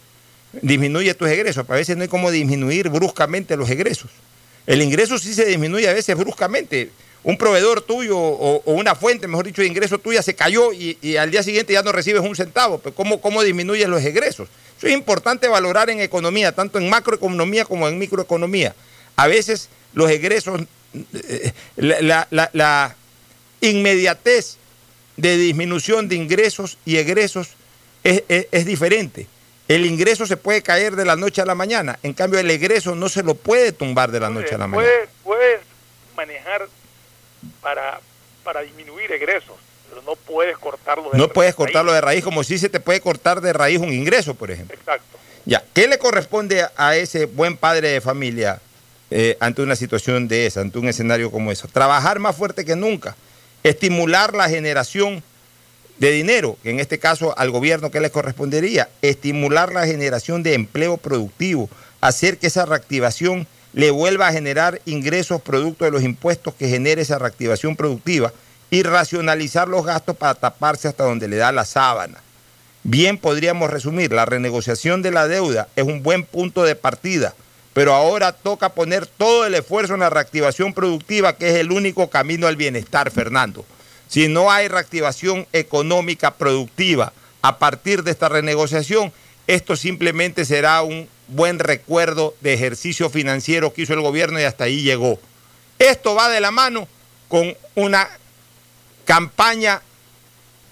[SPEAKER 1] disminuye tus egresos, pero a veces no hay como disminuir bruscamente los egresos. El ingreso sí se disminuye a veces bruscamente. Un proveedor tuyo o, o una fuente, mejor dicho, de ingreso tuya se cayó y, y al día siguiente ya no recibes un centavo. Pero ¿cómo, ¿Cómo disminuyes los egresos? Eso es importante valorar en economía, tanto en macroeconomía como en microeconomía. A veces los egresos, eh, la, la- la- la inmediatez de disminución de ingresos y egresos es, es- es diferente. El ingreso se puede caer de la noche a la mañana, en cambio el egreso no se lo puede tumbar de la noche a la mañana.
[SPEAKER 3] Puedes, puedes manejar para, para disminuir egresos, pero no puedes cortarlo de
[SPEAKER 1] No
[SPEAKER 3] raíz.
[SPEAKER 1] puedes cortarlo de raíz como si se te puede cortar de raíz un ingreso, por ejemplo.
[SPEAKER 3] Exacto.
[SPEAKER 1] Ya, ¿qué le corresponde a ese buen padre de familia eh, ante una situación de esa, ante un escenario como eso? Trabajar más fuerte que nunca, estimular la generación de dinero, que en este caso al gobierno que le correspondería, estimular la generación de empleo productivo, hacer que esa reactivación le vuelva a generar ingresos producto de los impuestos que genere esa reactivación productiva y racionalizar los gastos para taparse hasta donde le da la sábana. Bien podríamos resumir, la renegociación de la deuda es un buen punto de partida, pero ahora toca poner todo el esfuerzo en la reactivación productiva, que es el único camino al bienestar, Fernando. Si no hay reactivación económica productiva a partir de esta renegociación, esto simplemente será un buen recuerdo de ejercicio financiero que hizo el gobierno y hasta ahí llegó. Esto va de la mano con una campaña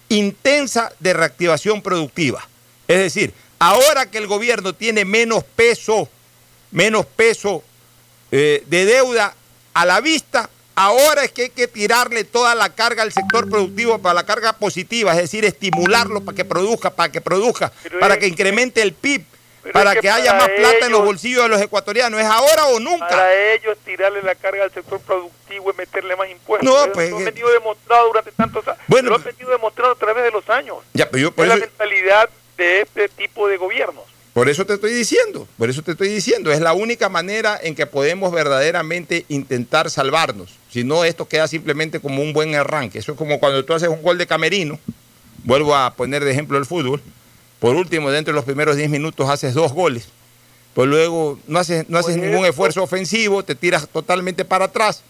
[SPEAKER 1] intensa de reactivación productiva. Es decir, ahora que el gobierno tiene menos peso, menos peso eh, de deuda a la vista, ahora es que hay que tirarle toda la carga al sector productivo para la carga positiva, es decir, estimularlo para que produzca, para que produzca, para que incremente el PIB, para
[SPEAKER 3] es
[SPEAKER 1] que,
[SPEAKER 3] que
[SPEAKER 1] haya más plata en los bolsillos de los ecuatorianos. ¿Es ahora o nunca?
[SPEAKER 3] Para ellos tirarle la carga al sector productivo y meterle más impuestos.
[SPEAKER 1] No, pues,
[SPEAKER 3] lo han
[SPEAKER 1] que-
[SPEAKER 3] venido demostrado durante tantos años.
[SPEAKER 1] Bueno,
[SPEAKER 3] lo han venido demostrando a través de los años.
[SPEAKER 1] Ya, pero yo por
[SPEAKER 3] es la mentalidad de este tipo de gobiernos.
[SPEAKER 1] Por eso te estoy diciendo, por eso te estoy diciendo, es la única manera en que podemos verdaderamente intentar salvarnos. Si no, esto queda simplemente como un buen arranque. Eso es como cuando tú haces un gol de camerino, vuelvo a poner de ejemplo el fútbol, por último, dentro de los primeros 10 minutos haces dos goles, pues luego no haces, no haces ningún esfuerzo ofensivo, te tiras totalmente para atrás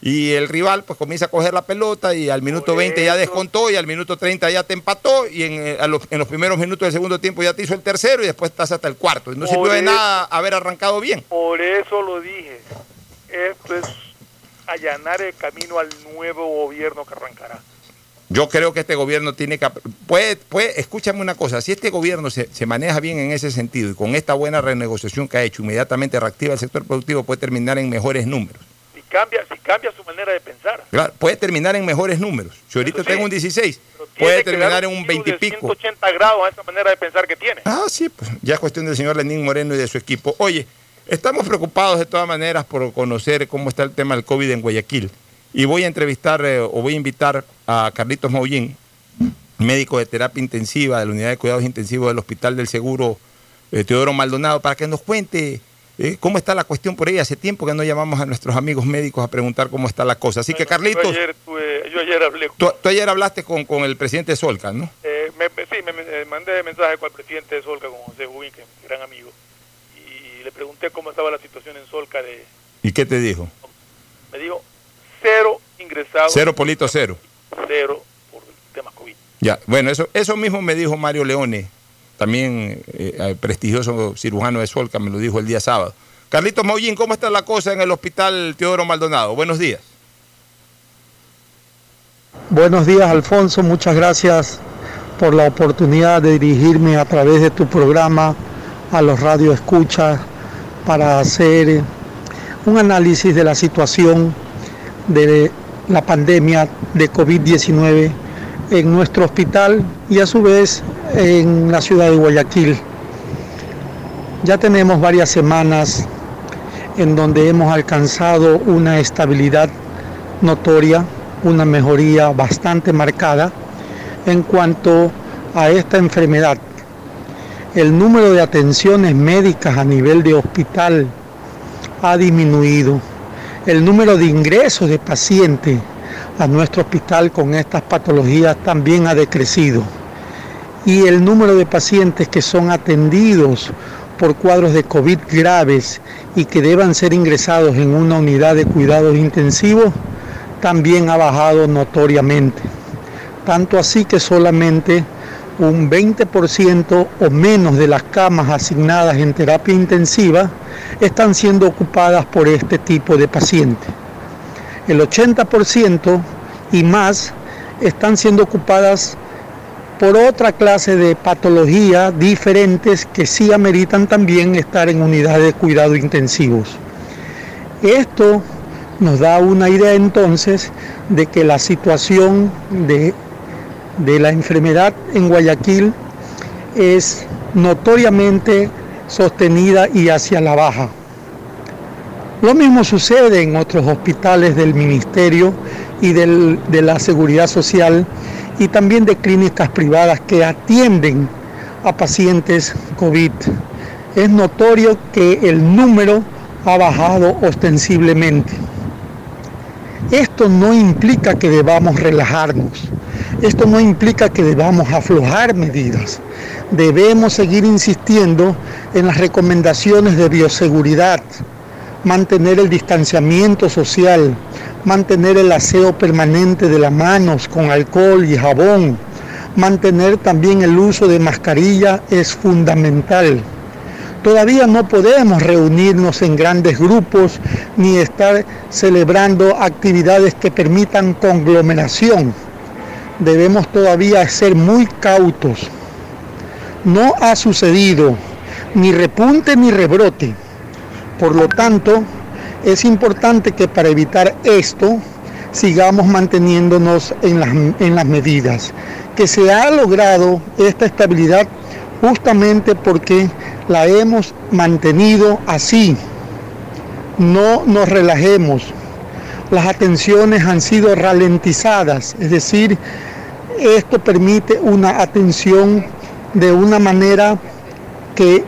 [SPEAKER 1] y el rival pues comienza a coger la pelota y al minuto 20 ya descontó y al minuto 30 ya te empató y en, eh, a los, en los primeros minutos del segundo tiempo ya te hizo el tercero y después estás hasta el cuarto. No sirvió de nada haber arrancado bien.
[SPEAKER 3] Por eso lo dije. Esto es allanar el camino al nuevo gobierno que arrancará.
[SPEAKER 1] Yo creo que este gobierno tiene que... Puede, puede, escúchame una cosa, si este gobierno se, se maneja bien en ese sentido y con esta buena renegociación que ha hecho, inmediatamente reactiva el sector productivo, puede terminar en mejores números.
[SPEAKER 3] Si cambia, si cambia su manera de pensar.
[SPEAKER 1] Claro, puede terminar en mejores números. Si ahorita
[SPEAKER 3] sí,
[SPEAKER 1] tengo un 16,
[SPEAKER 3] Tiene
[SPEAKER 1] puede terminar en un
[SPEAKER 3] giro
[SPEAKER 1] 20 y pico.
[SPEAKER 3] 180 grados a esa manera de pensar que tiene.
[SPEAKER 1] Ah, sí, pues ya es cuestión del señor Lenín Moreno y de su equipo. Oye, estamos preocupados de todas maneras por conocer cómo está el tema del COVID en Guayaquil. Y voy a entrevistar eh, o voy a invitar a Carlitos Maullín, médico de terapia intensiva de la unidad de cuidados intensivos del Hospital del Seguro eh, Teodoro Maldonado, para que nos cuente eh, cómo está la cuestión por ahí. Hace tiempo que no llamamos a nuestros amigos médicos a preguntar cómo está la cosa. Así que,
[SPEAKER 3] Yo
[SPEAKER 1] Carlitos,
[SPEAKER 3] ayer, tuve- yo ayer hablé con-
[SPEAKER 1] tú, tú ayer hablaste con, con el presidente Solca, ¿no?
[SPEAKER 3] Eh, me, sí, me, me- mandé mensaje con el presidente de Solca, con José Jubín, que es mi gran amigo, y le pregunté cómo estaba la situación en Solca. De,
[SPEAKER 1] ¿Y qué te dijo?
[SPEAKER 3] Cero ingresados,
[SPEAKER 1] Cero polito cero.
[SPEAKER 3] cero por el tema COVID.
[SPEAKER 1] Ya, bueno, eso, eso mismo me dijo Mario Leone, también eh, eh, prestigioso cirujano de Solca, me lo dijo el día sábado. Carlitos Maullín, ¿cómo está la cosa en el hospital Teodoro Maldonado? Buenos días.
[SPEAKER 15] Buenos días, Alfonso. Muchas gracias por la oportunidad de dirigirme a través de tu programa a los radioescuchas para hacer un análisis de la situación de la pandemia de COVID-19 en nuestro hospital y a su vez en la ciudad de Guayaquil. Ya tenemos varias semanas en donde hemos alcanzado una estabilidad notoria, una mejoría bastante marcada en cuanto a esta enfermedad. El número de atenciones médicas a nivel de hospital ha disminuido. El número de ingresos de pacientes a nuestro hospital con estas patologías también ha decrecido. Y el número de pacientes que son atendidos por cuadros de COVID graves y que deban ser ingresados en una unidad de cuidados intensivos también ha bajado notoriamente. Tanto así que solamente un 20% o menos de las camas asignadas en terapia intensiva están siendo ocupadas por este tipo de pacientes. El 80% y más están siendo ocupadas por otra clase de patologías diferentes que sí ameritan también estar en unidades de cuidado intensivos. Esto nos da una idea entonces de que la situación de, de la enfermedad en Guayaquil es notoriamente sostenida y hacia la baja. Lo mismo sucede en otros hospitales del Ministerio y del, de la Seguridad Social y también de clínicas privadas que atienden a pacientes COVID. Es notorio que el número ha bajado ostensiblemente. Esto no implica que debamos relajarnos. Esto no implica que debamos aflojar medidas. Debemos seguir insistiendo en las recomendaciones de bioseguridad, mantener el distanciamiento social, mantener el aseo permanente de las manos con alcohol y jabón, mantener también el uso de mascarilla es fundamental. Todavía no podemos reunirnos en grandes grupos ni estar celebrando actividades que permitan conglomeración. Debemos todavía ser muy cautos. No ha sucedido ni repunte ni rebrote. Por lo tanto, es importante que para evitar esto sigamos manteniéndonos en las, en las medidas. Que se ha logrado esta estabilidad justamente porque la hemos mantenido así. No nos relajemos. Las atenciones han sido ralentizadas, es decir, esto permite una atención de una manera que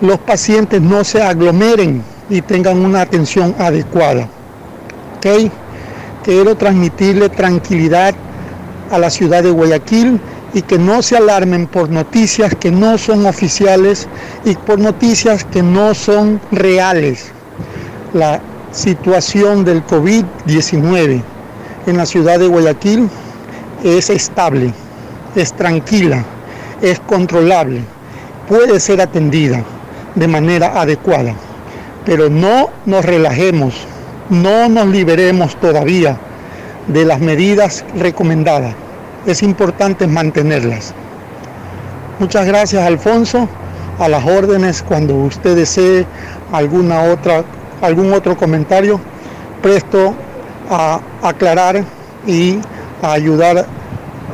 [SPEAKER 15] los pacientes no se aglomeren y tengan una atención adecuada. Quiero transmitirle tranquilidad a la ciudad de Guayaquil y que no se alarmen por noticias que no son oficiales y por noticias que no son reales. La situación del COVID-19 en la ciudad de Guayaquil es estable, es tranquila, es controlable, puede ser atendida de manera adecuada. Pero no nos relajemos, no nos liberemos todavía de las medidas recomendadas. Es importante mantenerlas. Muchas gracias, Alfonso. A las órdenes, cuando usted desee alguna otra, algún otro comentario, presto a aclarar y a ayudar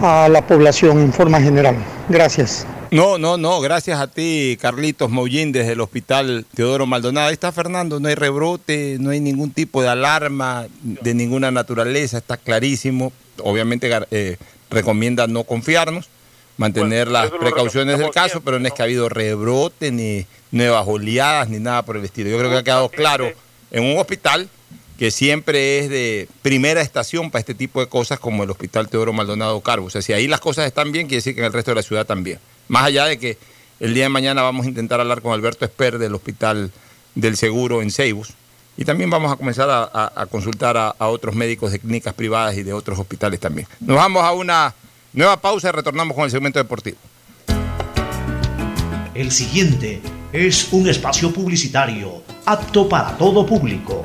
[SPEAKER 15] a la población en forma general. Gracias.
[SPEAKER 1] No, no, no, gracias a ti, Carlitos Mollín, desde el Hospital Teodoro Maldonado. Ahí está Fernando, no hay rebrote, no hay ningún tipo de alarma de ninguna naturaleza, está clarísimo. Obviamente eh, recomienda no confiarnos, mantener las precauciones del caso, pero no es que ha habido rebrote, ni nuevas oleadas, ni nada por el estilo. Yo creo que ha quedado claro en un hospital que siempre es de primera estación para este tipo de cosas como el Hospital Teodoro Maldonado Carbo. O sea, si ahí las cosas están bien, quiere decir que en el resto de la ciudad también. Más allá de que el día de mañana vamos a intentar hablar con Alberto Esper del Hospital del Seguro en Ceibus. Y también vamos a comenzar a, consultar a, otros médicos de clínicas privadas y de otros hospitales también. Nos vamos a una nueva pausa y retornamos con el segmento deportivo.
[SPEAKER 4] El siguiente es un espacio publicitario apto para todo público.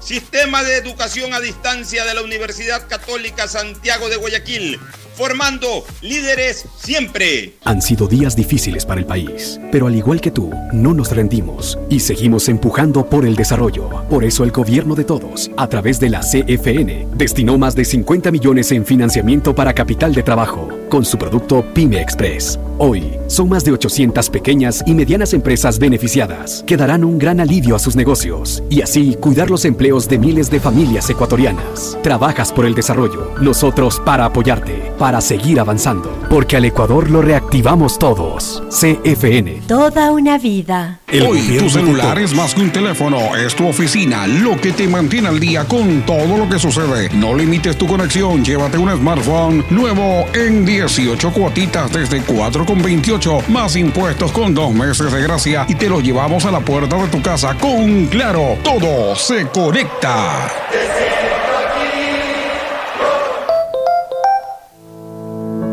[SPEAKER 2] Sistema de Educación a Distancia de la Universidad Católica Santiago de Guayaquil formando líderes siempre.
[SPEAKER 6] Han sido días difíciles para el país, pero al igual que tú, no nos rendimos y seguimos empujando por el desarrollo. Por eso el gobierno de todos, a través de la CFN, destinó más de 50 millones en financiamiento para capital de trabajo con su producto Pyme Express. Hoy, son más de 800 pequeñas y medianas empresas beneficiadas que darán un gran alivio a sus negocios y así cuidar los empleos de miles de familias ecuatorianas. Trabajas por el desarrollo, nosotros para apoyarte, para seguir avanzando, porque al Ecuador lo reactivamos todos. CFN.
[SPEAKER 16] Toda una vida.
[SPEAKER 8] Hoy tu celular es más que un teléfono, es tu oficina, lo que te mantiene al día con todo lo que sucede. No limites tu conexión, llévate un smartphone nuevo en 18 cuotitas desde 4,28 más impuestos con dos meses de gracia y te lo llevamos a la puerta de tu casa con Claro. Todo se conecta.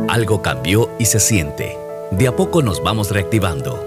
[SPEAKER 17] Algo cambió y se siente. De a poco nos vamos reactivando,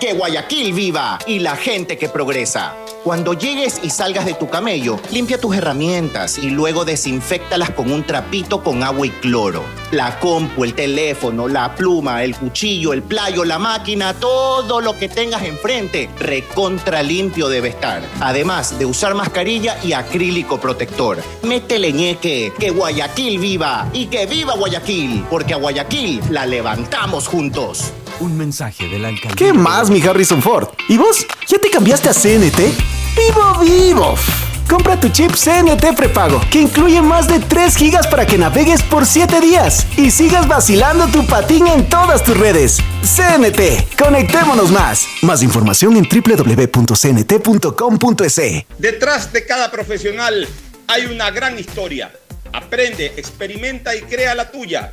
[SPEAKER 9] Que Guayaquil viva y la gente que progresa. Cuando llegues y salgas de tu camello, limpia tus herramientas y luego desinfectalas con un trapito con agua y cloro. La compu, el teléfono, la pluma, el cuchillo, el playo, la máquina, todo lo que tengas enfrente, recontra limpio debe estar. Además de usar mascarilla y acrílico protector. Métele ñeque, que Guayaquil viva y que viva Guayaquil, porque a Guayaquil la levantamos juntos.
[SPEAKER 10] Un mensaje del alcalde.
[SPEAKER 11] ¿Qué más, mi Harrison Ford? ¿Y vos? ¿Ya te cambiaste a CNT? ¡Vivo, vivo! Compra tu chip CNT prepago, que incluye más de 3 gigas para que navegues por 7 días y sigas vacilando tu patín en todas tus redes. CNT, conectémonos más. Más información en www.cnt.com.es.
[SPEAKER 2] Detrás de cada profesional hay una gran historia. Aprende, experimenta y crea la tuya.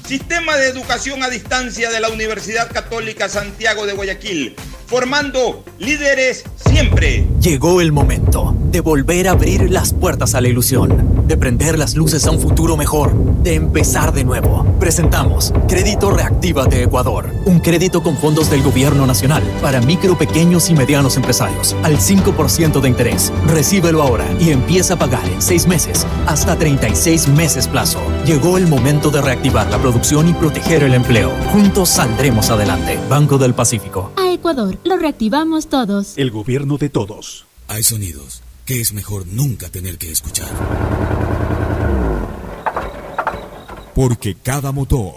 [SPEAKER 2] Sistema de educación a distancia de la Universidad Católica Santiago de Guayaquil, formando líderes siempre.
[SPEAKER 10] Llegó el momento de volver a abrir las puertas a la ilusión, de prender las luces a un futuro mejor, de empezar de nuevo. Presentamos Crédito Reactiva de Ecuador, un crédito con fondos del gobierno nacional para micro, pequeños y medianos empresarios al 5% de interés. Recíbelo ahora y empieza a pagar en 6 meses hasta 36 meses plazo. Llegó el momento de reactivar la producción y proteger el empleo. Juntos saldremos adelante. Banco del Pacífico.
[SPEAKER 18] A Ecuador, lo reactivamos todos.
[SPEAKER 12] El gobierno de todos.
[SPEAKER 19] Hay sonidos que es mejor nunca tener que escuchar.
[SPEAKER 12] Porque cada motor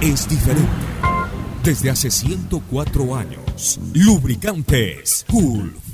[SPEAKER 12] es diferente. Desde hace 104 años, Lubricantes Gulf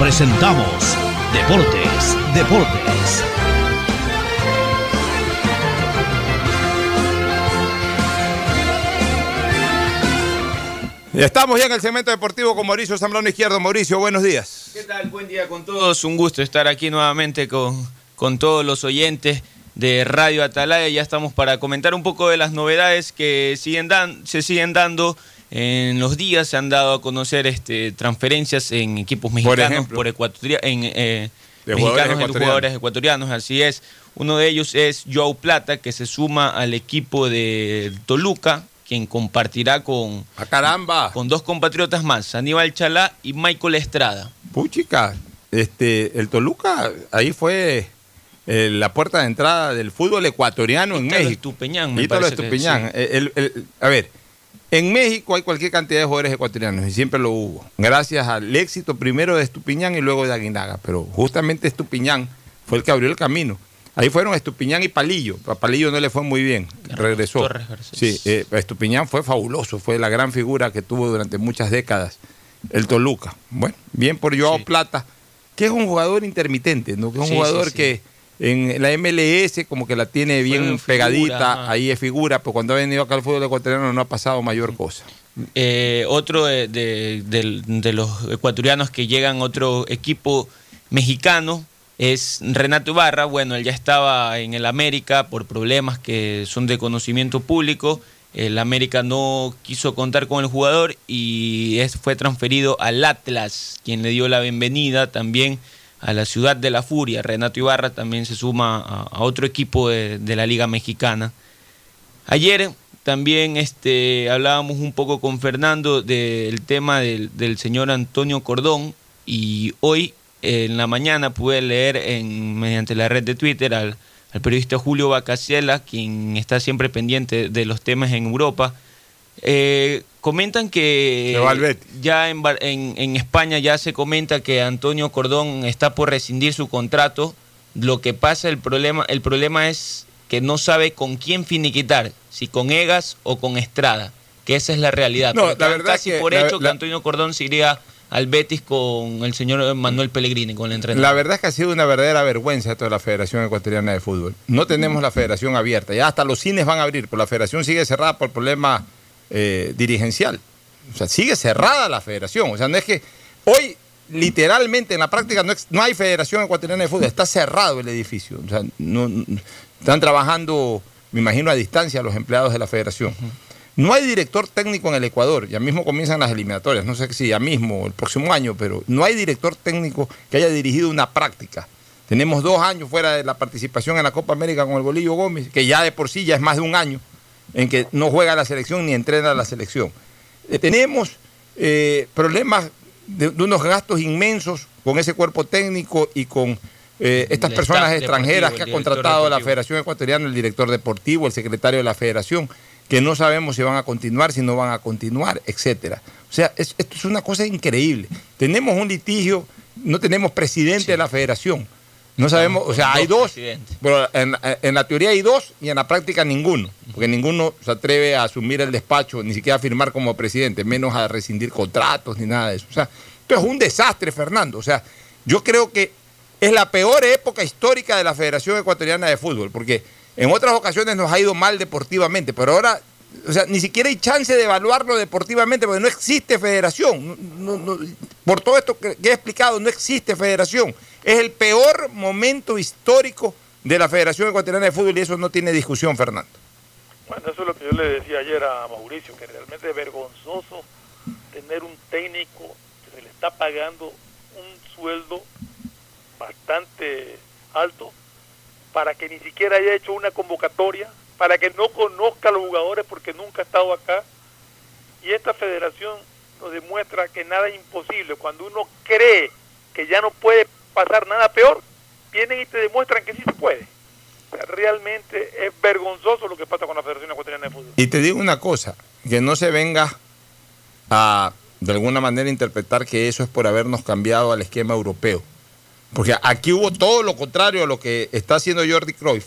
[SPEAKER 4] presentamos Deportes, Deportes.
[SPEAKER 1] Estamos ya en el segmento deportivo con Mauricio Zambrano Izquierdo. Mauricio, buenos días.
[SPEAKER 20] ¿Qué tal? Buen día con todos. Un gusto estar aquí nuevamente con,
[SPEAKER 16] con todos los oyentes de Radio Atalaya. Ya estamos para comentar un poco de las novedades que siguen dan, se siguen dando. En los días se han dado a conocer este, transferencias en equipos mexicanos por, ecuatoria, en, eh,
[SPEAKER 1] De
[SPEAKER 16] mexicanos
[SPEAKER 1] jugadores
[SPEAKER 16] en
[SPEAKER 1] ecuatorianos.
[SPEAKER 16] jugadores ecuatorianos, así es. Uno de ellos es Joao Plata, que se suma al equipo de Toluca, quien compartirá con,
[SPEAKER 1] caramba!
[SPEAKER 16] con dos compatriotas más, Aníbal Chalá y Michael Estrada.
[SPEAKER 1] Puchica, este, el Toluca, ahí fue eh, la puerta de entrada del fútbol ecuatoriano en México.
[SPEAKER 16] Estupiñán, me que
[SPEAKER 1] Estupiñán.
[SPEAKER 16] sí.
[SPEAKER 1] Eh, el- el- a ver, en México hay cualquier cantidad de jugadores ecuatorianos y siempre lo hubo. Gracias al éxito primero de Estupiñán y luego de Aguinaga. Pero justamente Estupiñán fue el que abrió el camino. Ahí fueron Estupiñán y Palillo. A Palillo no le fue muy bien. Regresó. Sí, eh, Estupiñán fue fabuloso. Fue la gran figura que tuvo durante muchas décadas el Toluca. Bueno, bien por Joao Plata, que es un jugador intermitente, ¿no? que es un
[SPEAKER 16] Sí,
[SPEAKER 1] jugador
[SPEAKER 16] sí.
[SPEAKER 1] que en la MLS como que la tiene bien pegadita, ahí es figura, pero cuando ha venido acá al fútbol ecuatoriano no ha pasado mayor cosa.
[SPEAKER 16] Eh, otro de, de- del- de los ecuatorianos que llegan a otro equipo mexicano es Renato Ibarra. Bueno, él ya estaba en el América por problemas que son de conocimiento público. El América no quiso contar con el jugador y es, fue transferido al Atlas, quien le dio la bienvenida también a la ciudad de la furia. Renato Ibarra también se suma a, otro equipo de- la Liga Mexicana. Ayer también este, hablábamos un poco con Fernando del tema del, señor Antonio Cordón y hoy en la mañana pude leer en, mediante la red de Twitter al, al periodista Julio Bacasiela, quien está siempre pendiente de los temas en Europa. Eh, comentan que ya en, en, en España ya se comenta que Antonio Cordón está por rescindir su contrato. Lo que pasa, el problema, el problema es que no sabe con quién finiquitar, si con Egas o con Estrada, que esa es la realidad.
[SPEAKER 1] No,
[SPEAKER 16] Pero
[SPEAKER 1] la verdad
[SPEAKER 16] casi
[SPEAKER 1] que
[SPEAKER 16] por
[SPEAKER 1] la-
[SPEAKER 16] hecho que Antonio Cordón se iría al Betis con el señor Manuel Pellegrini, con el entrenador.
[SPEAKER 1] La verdad es que ha sido una verdadera vergüenza toda la Federación Ecuatoriana de Fútbol. No tenemos la federación abierta, ya hasta los cines van a abrir, pero la federación sigue cerrada por problema eh, dirigencial. O sea, sigue cerrada la federación. O sea, no es que hoy literalmente en la práctica no, hay Federación Ecuatoriana de Fútbol, está cerrado el edificio. O sea, no- están trabajando, me imagino, a distancia los empleados de la federación. No hay director técnico en el Ecuador, ya mismo comienzan las eliminatorias, no sé si ya mismo, el próximo año, pero no hay director técnico que haya dirigido una práctica. Tenemos dos años fuera de la participación en la Copa América con el Bolillo Gómez, que ya de por sí ya es más de un año en que no juega la selección ni entrena la selección. Eh, tenemos eh, problemas de, de unos gastos inmensos con ese cuerpo técnico y con eh, estas
[SPEAKER 16] El
[SPEAKER 1] personas extranjeras que ha contratado la. Federación Ecuatoriana, el director deportivo, el secretario de la Federación, que no sabemos si van a continuar, si no van a continuar, etcétera. O sea, es- esto es una cosa increíble. Tenemos un litigio, no tenemos presidente de la Federación. No sabemos, o sea, hay dos, pero en, en la teoría hay dos y en la práctica ninguno, porque ninguno se atreve a asumir el despacho, ni siquiera a firmar como presidente, menos a rescindir contratos ni nada de eso. O sea, esto es un desastre, Fernando. O sea, yo creo que es la peor época histórica de la Federación Ecuatoriana de Fútbol, porque en otras ocasiones nos ha ido mal deportivamente, pero ahora, o sea, ni siquiera hay chance de evaluarlo deportivamente, porque no existe federación. No- no- por todo esto que he explicado, no existe federación. Es el peor momento histórico de la Federación Ecuatoriana de Fútbol y eso no tiene discusión, Fernando.
[SPEAKER 3] Bueno, eso es lo que yo le decía ayer a Mauricio, que realmente es vergonzoso tener un técnico que se le está pagando un sueldo bastante alto para que ni siquiera haya hecho una convocatoria, para que no conozca a los jugadores porque nunca ha estado acá. Y esta federación nos demuestra que nada es imposible. Cuando uno cree que ya no puede pasar nada peor, vienen y te demuestran que sí se puede. Realmente es vergonzoso lo que pasa con la Federación Ecuatoriana de Fútbol.
[SPEAKER 1] Y te digo una cosa, que no se venga a de alguna manera interpretar que eso es por habernos cambiado al esquema europeo. Porque aquí hubo todo lo contrario a lo que está haciendo Jordi Cruyff.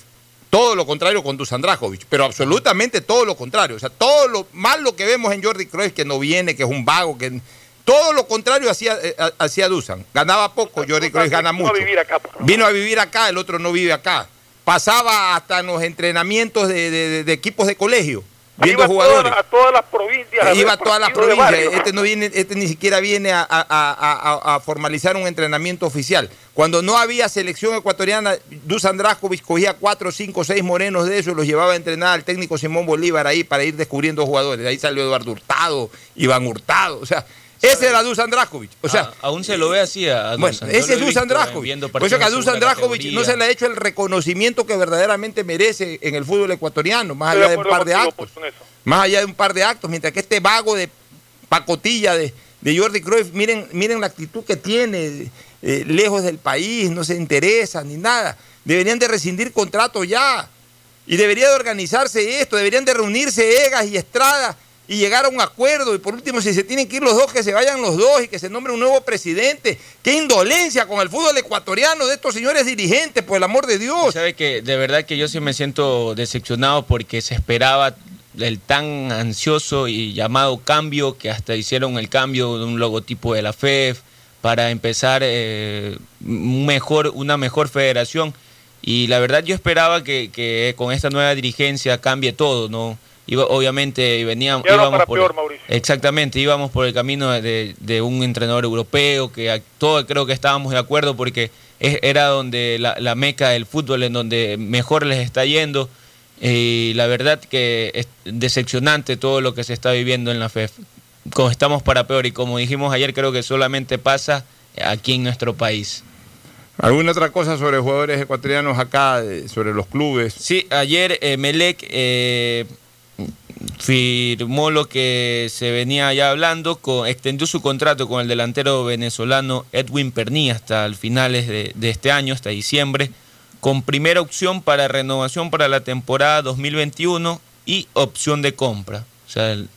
[SPEAKER 1] Todo lo contrario con Dusan Drajovic, pero absolutamente todo lo contrario. O sea, todo lo malo que vemos en Jordi Cruyff, que no viene, que es un vago, que todo lo contrario hacía, eh, hacía Dusan. Ganaba poco, Jordi Cruyff gana
[SPEAKER 3] Vino a
[SPEAKER 1] mucho.
[SPEAKER 3] vivir acá, ¿no?
[SPEAKER 1] Vino a vivir acá, el otro no vive acá. Pasaba hasta en los entrenamientos de, de- equipos de colegio. viendo
[SPEAKER 3] Iba
[SPEAKER 1] jugadores.
[SPEAKER 3] todas- a todas las provincias. a
[SPEAKER 1] Iba a todas las provincias. Este no viene, este ni siquiera viene a, formalizar un entrenamiento oficial. Cuando no había selección ecuatoriana, Dusan Draskovic cogía cuatro, cinco, seis morenos de esos y los llevaba a entrenar al técnico Simón Bolívar ahí para ir descubriendo jugadores. De ahí salió Eduardo Hurtado, Iván Hurtado. O sea, ese era Dusan Draskovic. O sea,
[SPEAKER 16] A- aún se lo ve así a,
[SPEAKER 1] bueno,
[SPEAKER 16] Dusan. Yo
[SPEAKER 1] ese es Dusan Draskovic.
[SPEAKER 16] viendo
[SPEAKER 1] Por eso que a Dusan
[SPEAKER 16] segunda
[SPEAKER 1] Draskovic no se le ha hecho el reconocimiento que verdaderamente merece en el fútbol ecuatoriano, más allá de un par de actos.
[SPEAKER 3] Eso.
[SPEAKER 1] Más allá de un par de actos, mientras que este vago de pacotilla de, de Jordi Cruyff, miren, miren la actitud que tiene, eh, lejos del país, no se interesa ni nada. Deberían de rescindir contrato ya. Y debería de organizarse esto, deberían de reunirse Egas y Estrada y llegar a un acuerdo. Y por último, si se tienen que ir los dos, que se vayan los dos y que se nombre un nuevo presidente. Qué indolencia con el fútbol ecuatoriano de estos señores dirigentes, por el amor de Dios.
[SPEAKER 16] Sabe que de verdad que yo sí me siento decepcionado porque se esperaba el tan ansioso y llamado cambio que hasta hicieron el cambio de un logotipo de la FEF para empezar eh, mejor, una mejor federación. Y la verdad yo esperaba que con esta nueva dirigencia cambie todo, ¿no? Iba, obviamente veníamos, íbamos
[SPEAKER 3] para
[SPEAKER 16] por,
[SPEAKER 3] peor, Mauricio.
[SPEAKER 16] Exactamente, íbamos por el camino de, de un entrenador europeo, que todos creo que estábamos de acuerdo porque es- era donde la, la meca del fútbol, en donde mejor les está yendo. Y la verdad que es decepcionante todo lo que se está viviendo en la FEF. Como estamos para peor y como dijimos ayer, creo que solamente pasa aquí en nuestro país.
[SPEAKER 1] ¿Alguna otra cosa sobre jugadores ecuatorianos acá, eh, sobre los clubes?
[SPEAKER 16] Sí, ayer eh, Melec eh, firmó lo que se venía ya hablando, con, extendió su contrato con el delantero venezolano Edwin Perní hasta el finales de, de este año, hasta diciembre, con primera opción para renovación para la temporada 2021 y opción de compra. O sea, el-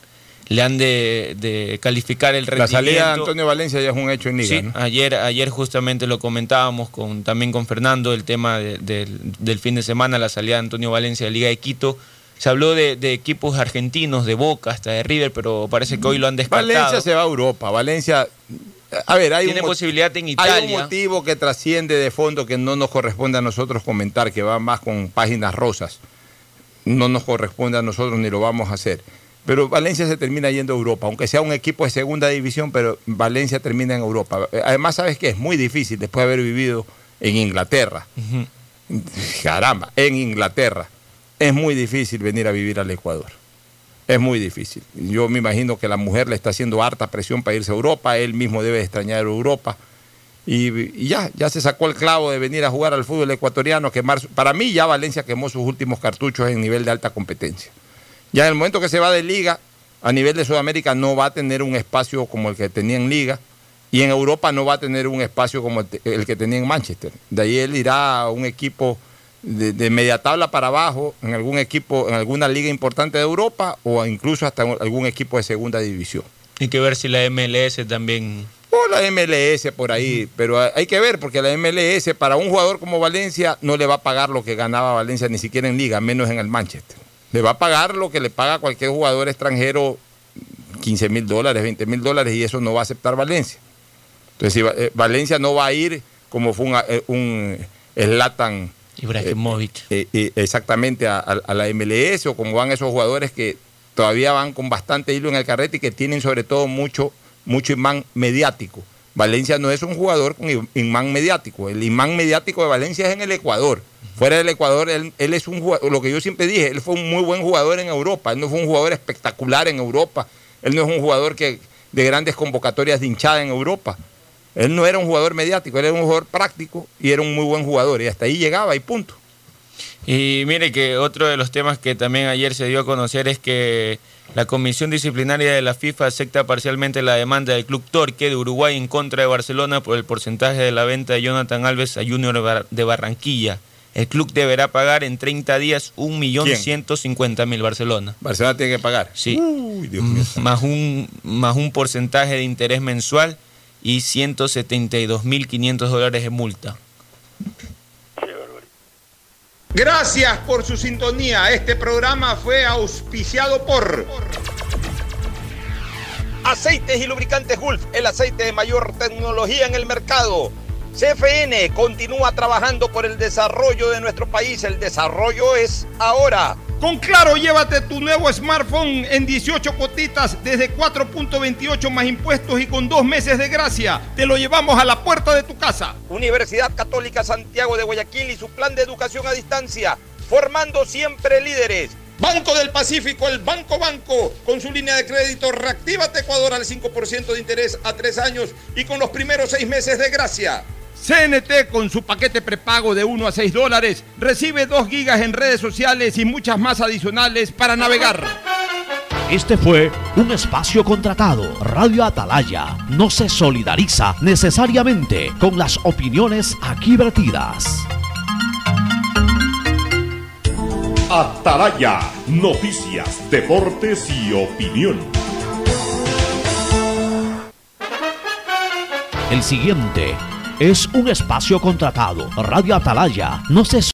[SPEAKER 16] le han de, de calificar el
[SPEAKER 1] La
[SPEAKER 16] rendimiento.
[SPEAKER 1] salida de Antonio Valencia ya es un hecho en Liga,
[SPEAKER 16] Sí,
[SPEAKER 1] ¿no?
[SPEAKER 16] ayer, ayer justamente lo comentábamos con, también con Fernando, el tema de- del, del fin de semana, la salida de Antonio Valencia de Liga de Quito. Se habló de, de equipos argentinos, de Boca, hasta de River, pero parece que hoy lo han descartado.
[SPEAKER 1] Valencia se va a Europa. Valencia. A ver, hay
[SPEAKER 16] Tiene
[SPEAKER 1] un,
[SPEAKER 16] posibilidad en
[SPEAKER 1] hay un
[SPEAKER 16] Italia.
[SPEAKER 1] motivo que trasciende de fondo que no nos corresponde a nosotros comentar, que va más con páginas rosas. No nos corresponde a nosotros ni lo vamos a hacer. Pero Valencia se termina yendo a Europa, aunque sea un equipo de segunda división, pero Valencia termina en Europa. Además, ¿sabes qué? Es muy difícil después de haber vivido en Inglaterra. Caramba, en Inglaterra. Es muy difícil venir a vivir al Ecuador. Es muy difícil. Yo me imagino que la mujer le está haciendo harta presión para irse a Europa, él mismo debe extrañar Europa. Y, ya, ya se sacó el clavo de venir a jugar al fútbol ecuatoriano, quemar para mí ya Valencia quemó sus últimos cartuchos en nivel de alta competencia. Ya en el momento que se va de liga, a nivel de Sudamérica no va a tener un espacio como el que tenía en liga, y en Europa no va a tener un espacio como el, el que tenía en Manchester. De ahí él irá a un equipo de, de media tabla para abajo, en algún equipo, en alguna liga importante de Europa, o incluso hasta algún equipo de segunda división.
[SPEAKER 16] Hay que ver si la MLS también...
[SPEAKER 1] O la MLS por ahí, pero hay que ver, porque la MLS para un jugador como Valencia no le va a pagar lo que ganaba Valencia ni siquiera en liga, menos en el Manchester. Le va a pagar lo que le paga cualquier jugador extranjero, 15 mil dólares, 20 mil dólares, y eso no va a aceptar Valencia. Entonces, si eh, Valencia no va a ir como fue un, eh, un Zlatan
[SPEAKER 16] Ibrahimovic.
[SPEAKER 1] eh, eh, exactamente a, la MLS o como van esos jugadores que todavía van con bastante hilo en el carrete y que tienen sobre todo mucho, mucho imán mediático. Valencia no es un jugador con im- imán mediático. El imán mediático de Valencia es en el Ecuador. Fuera del Ecuador, él, él es un jugador, lo que yo siempre dije, él fue un muy buen jugador en Europa. Él no fue un jugador espectacular en Europa. Él no es un jugador que, de grandes convocatorias de hinchada en Europa. Él no era un jugador mediático, él era un jugador práctico y era un muy buen jugador. Y hasta ahí llegaba y punto.
[SPEAKER 16] Y mire que otro de los temas que también ayer se dio a conocer es que la Comisión Disciplinaria de la FIFA acepta parcialmente la demanda del Club Torque de Uruguay en contra de Barcelona por el porcentaje de la venta de Jonathan Alves a Junior de Barranquilla. El club deberá pagar en 30 días 1.150.000 Barcelona.
[SPEAKER 1] Barcelona tiene que pagar.
[SPEAKER 16] Sí.
[SPEAKER 1] Uy, Dios mío.
[SPEAKER 16] Más un, más un porcentaje de interés mensual y 172.500 dólares de multa.
[SPEAKER 2] Gracias por su sintonía. Este programa fue auspiciado por Aceites y Lubricantes Gulf, el aceite de mayor tecnología en el mercado. CFN continúa trabajando por el desarrollo de nuestro país. El desarrollo es ahora.
[SPEAKER 1] Con Claro, llévate tu nuevo smartphone en 18 cuotitas desde 4.28 más impuestos y con dos meses de gracia. Te lo llevamos a la puerta de tu casa.
[SPEAKER 21] Universidad Católica Santiago de Guayaquil y su plan de educación a distancia, formando siempre líderes.
[SPEAKER 1] Banco del Pacífico, el Banco Banco, con su línea de crédito Reactívate Ecuador al 5% de interés a tres años y con los primeros seis meses de gracia. CNT con su paquete prepago de 1 a 6 dólares recibe 2 gigas en redes sociales y muchas más adicionales para navegar.
[SPEAKER 4] Este fue un espacio contratado. Radio Atalaya no se solidariza necesariamente con las opiniones aquí vertidas.
[SPEAKER 22] Atalaya, noticias, deportes y opinión.
[SPEAKER 4] El siguiente es un espacio contratado. Radio Atalaya no se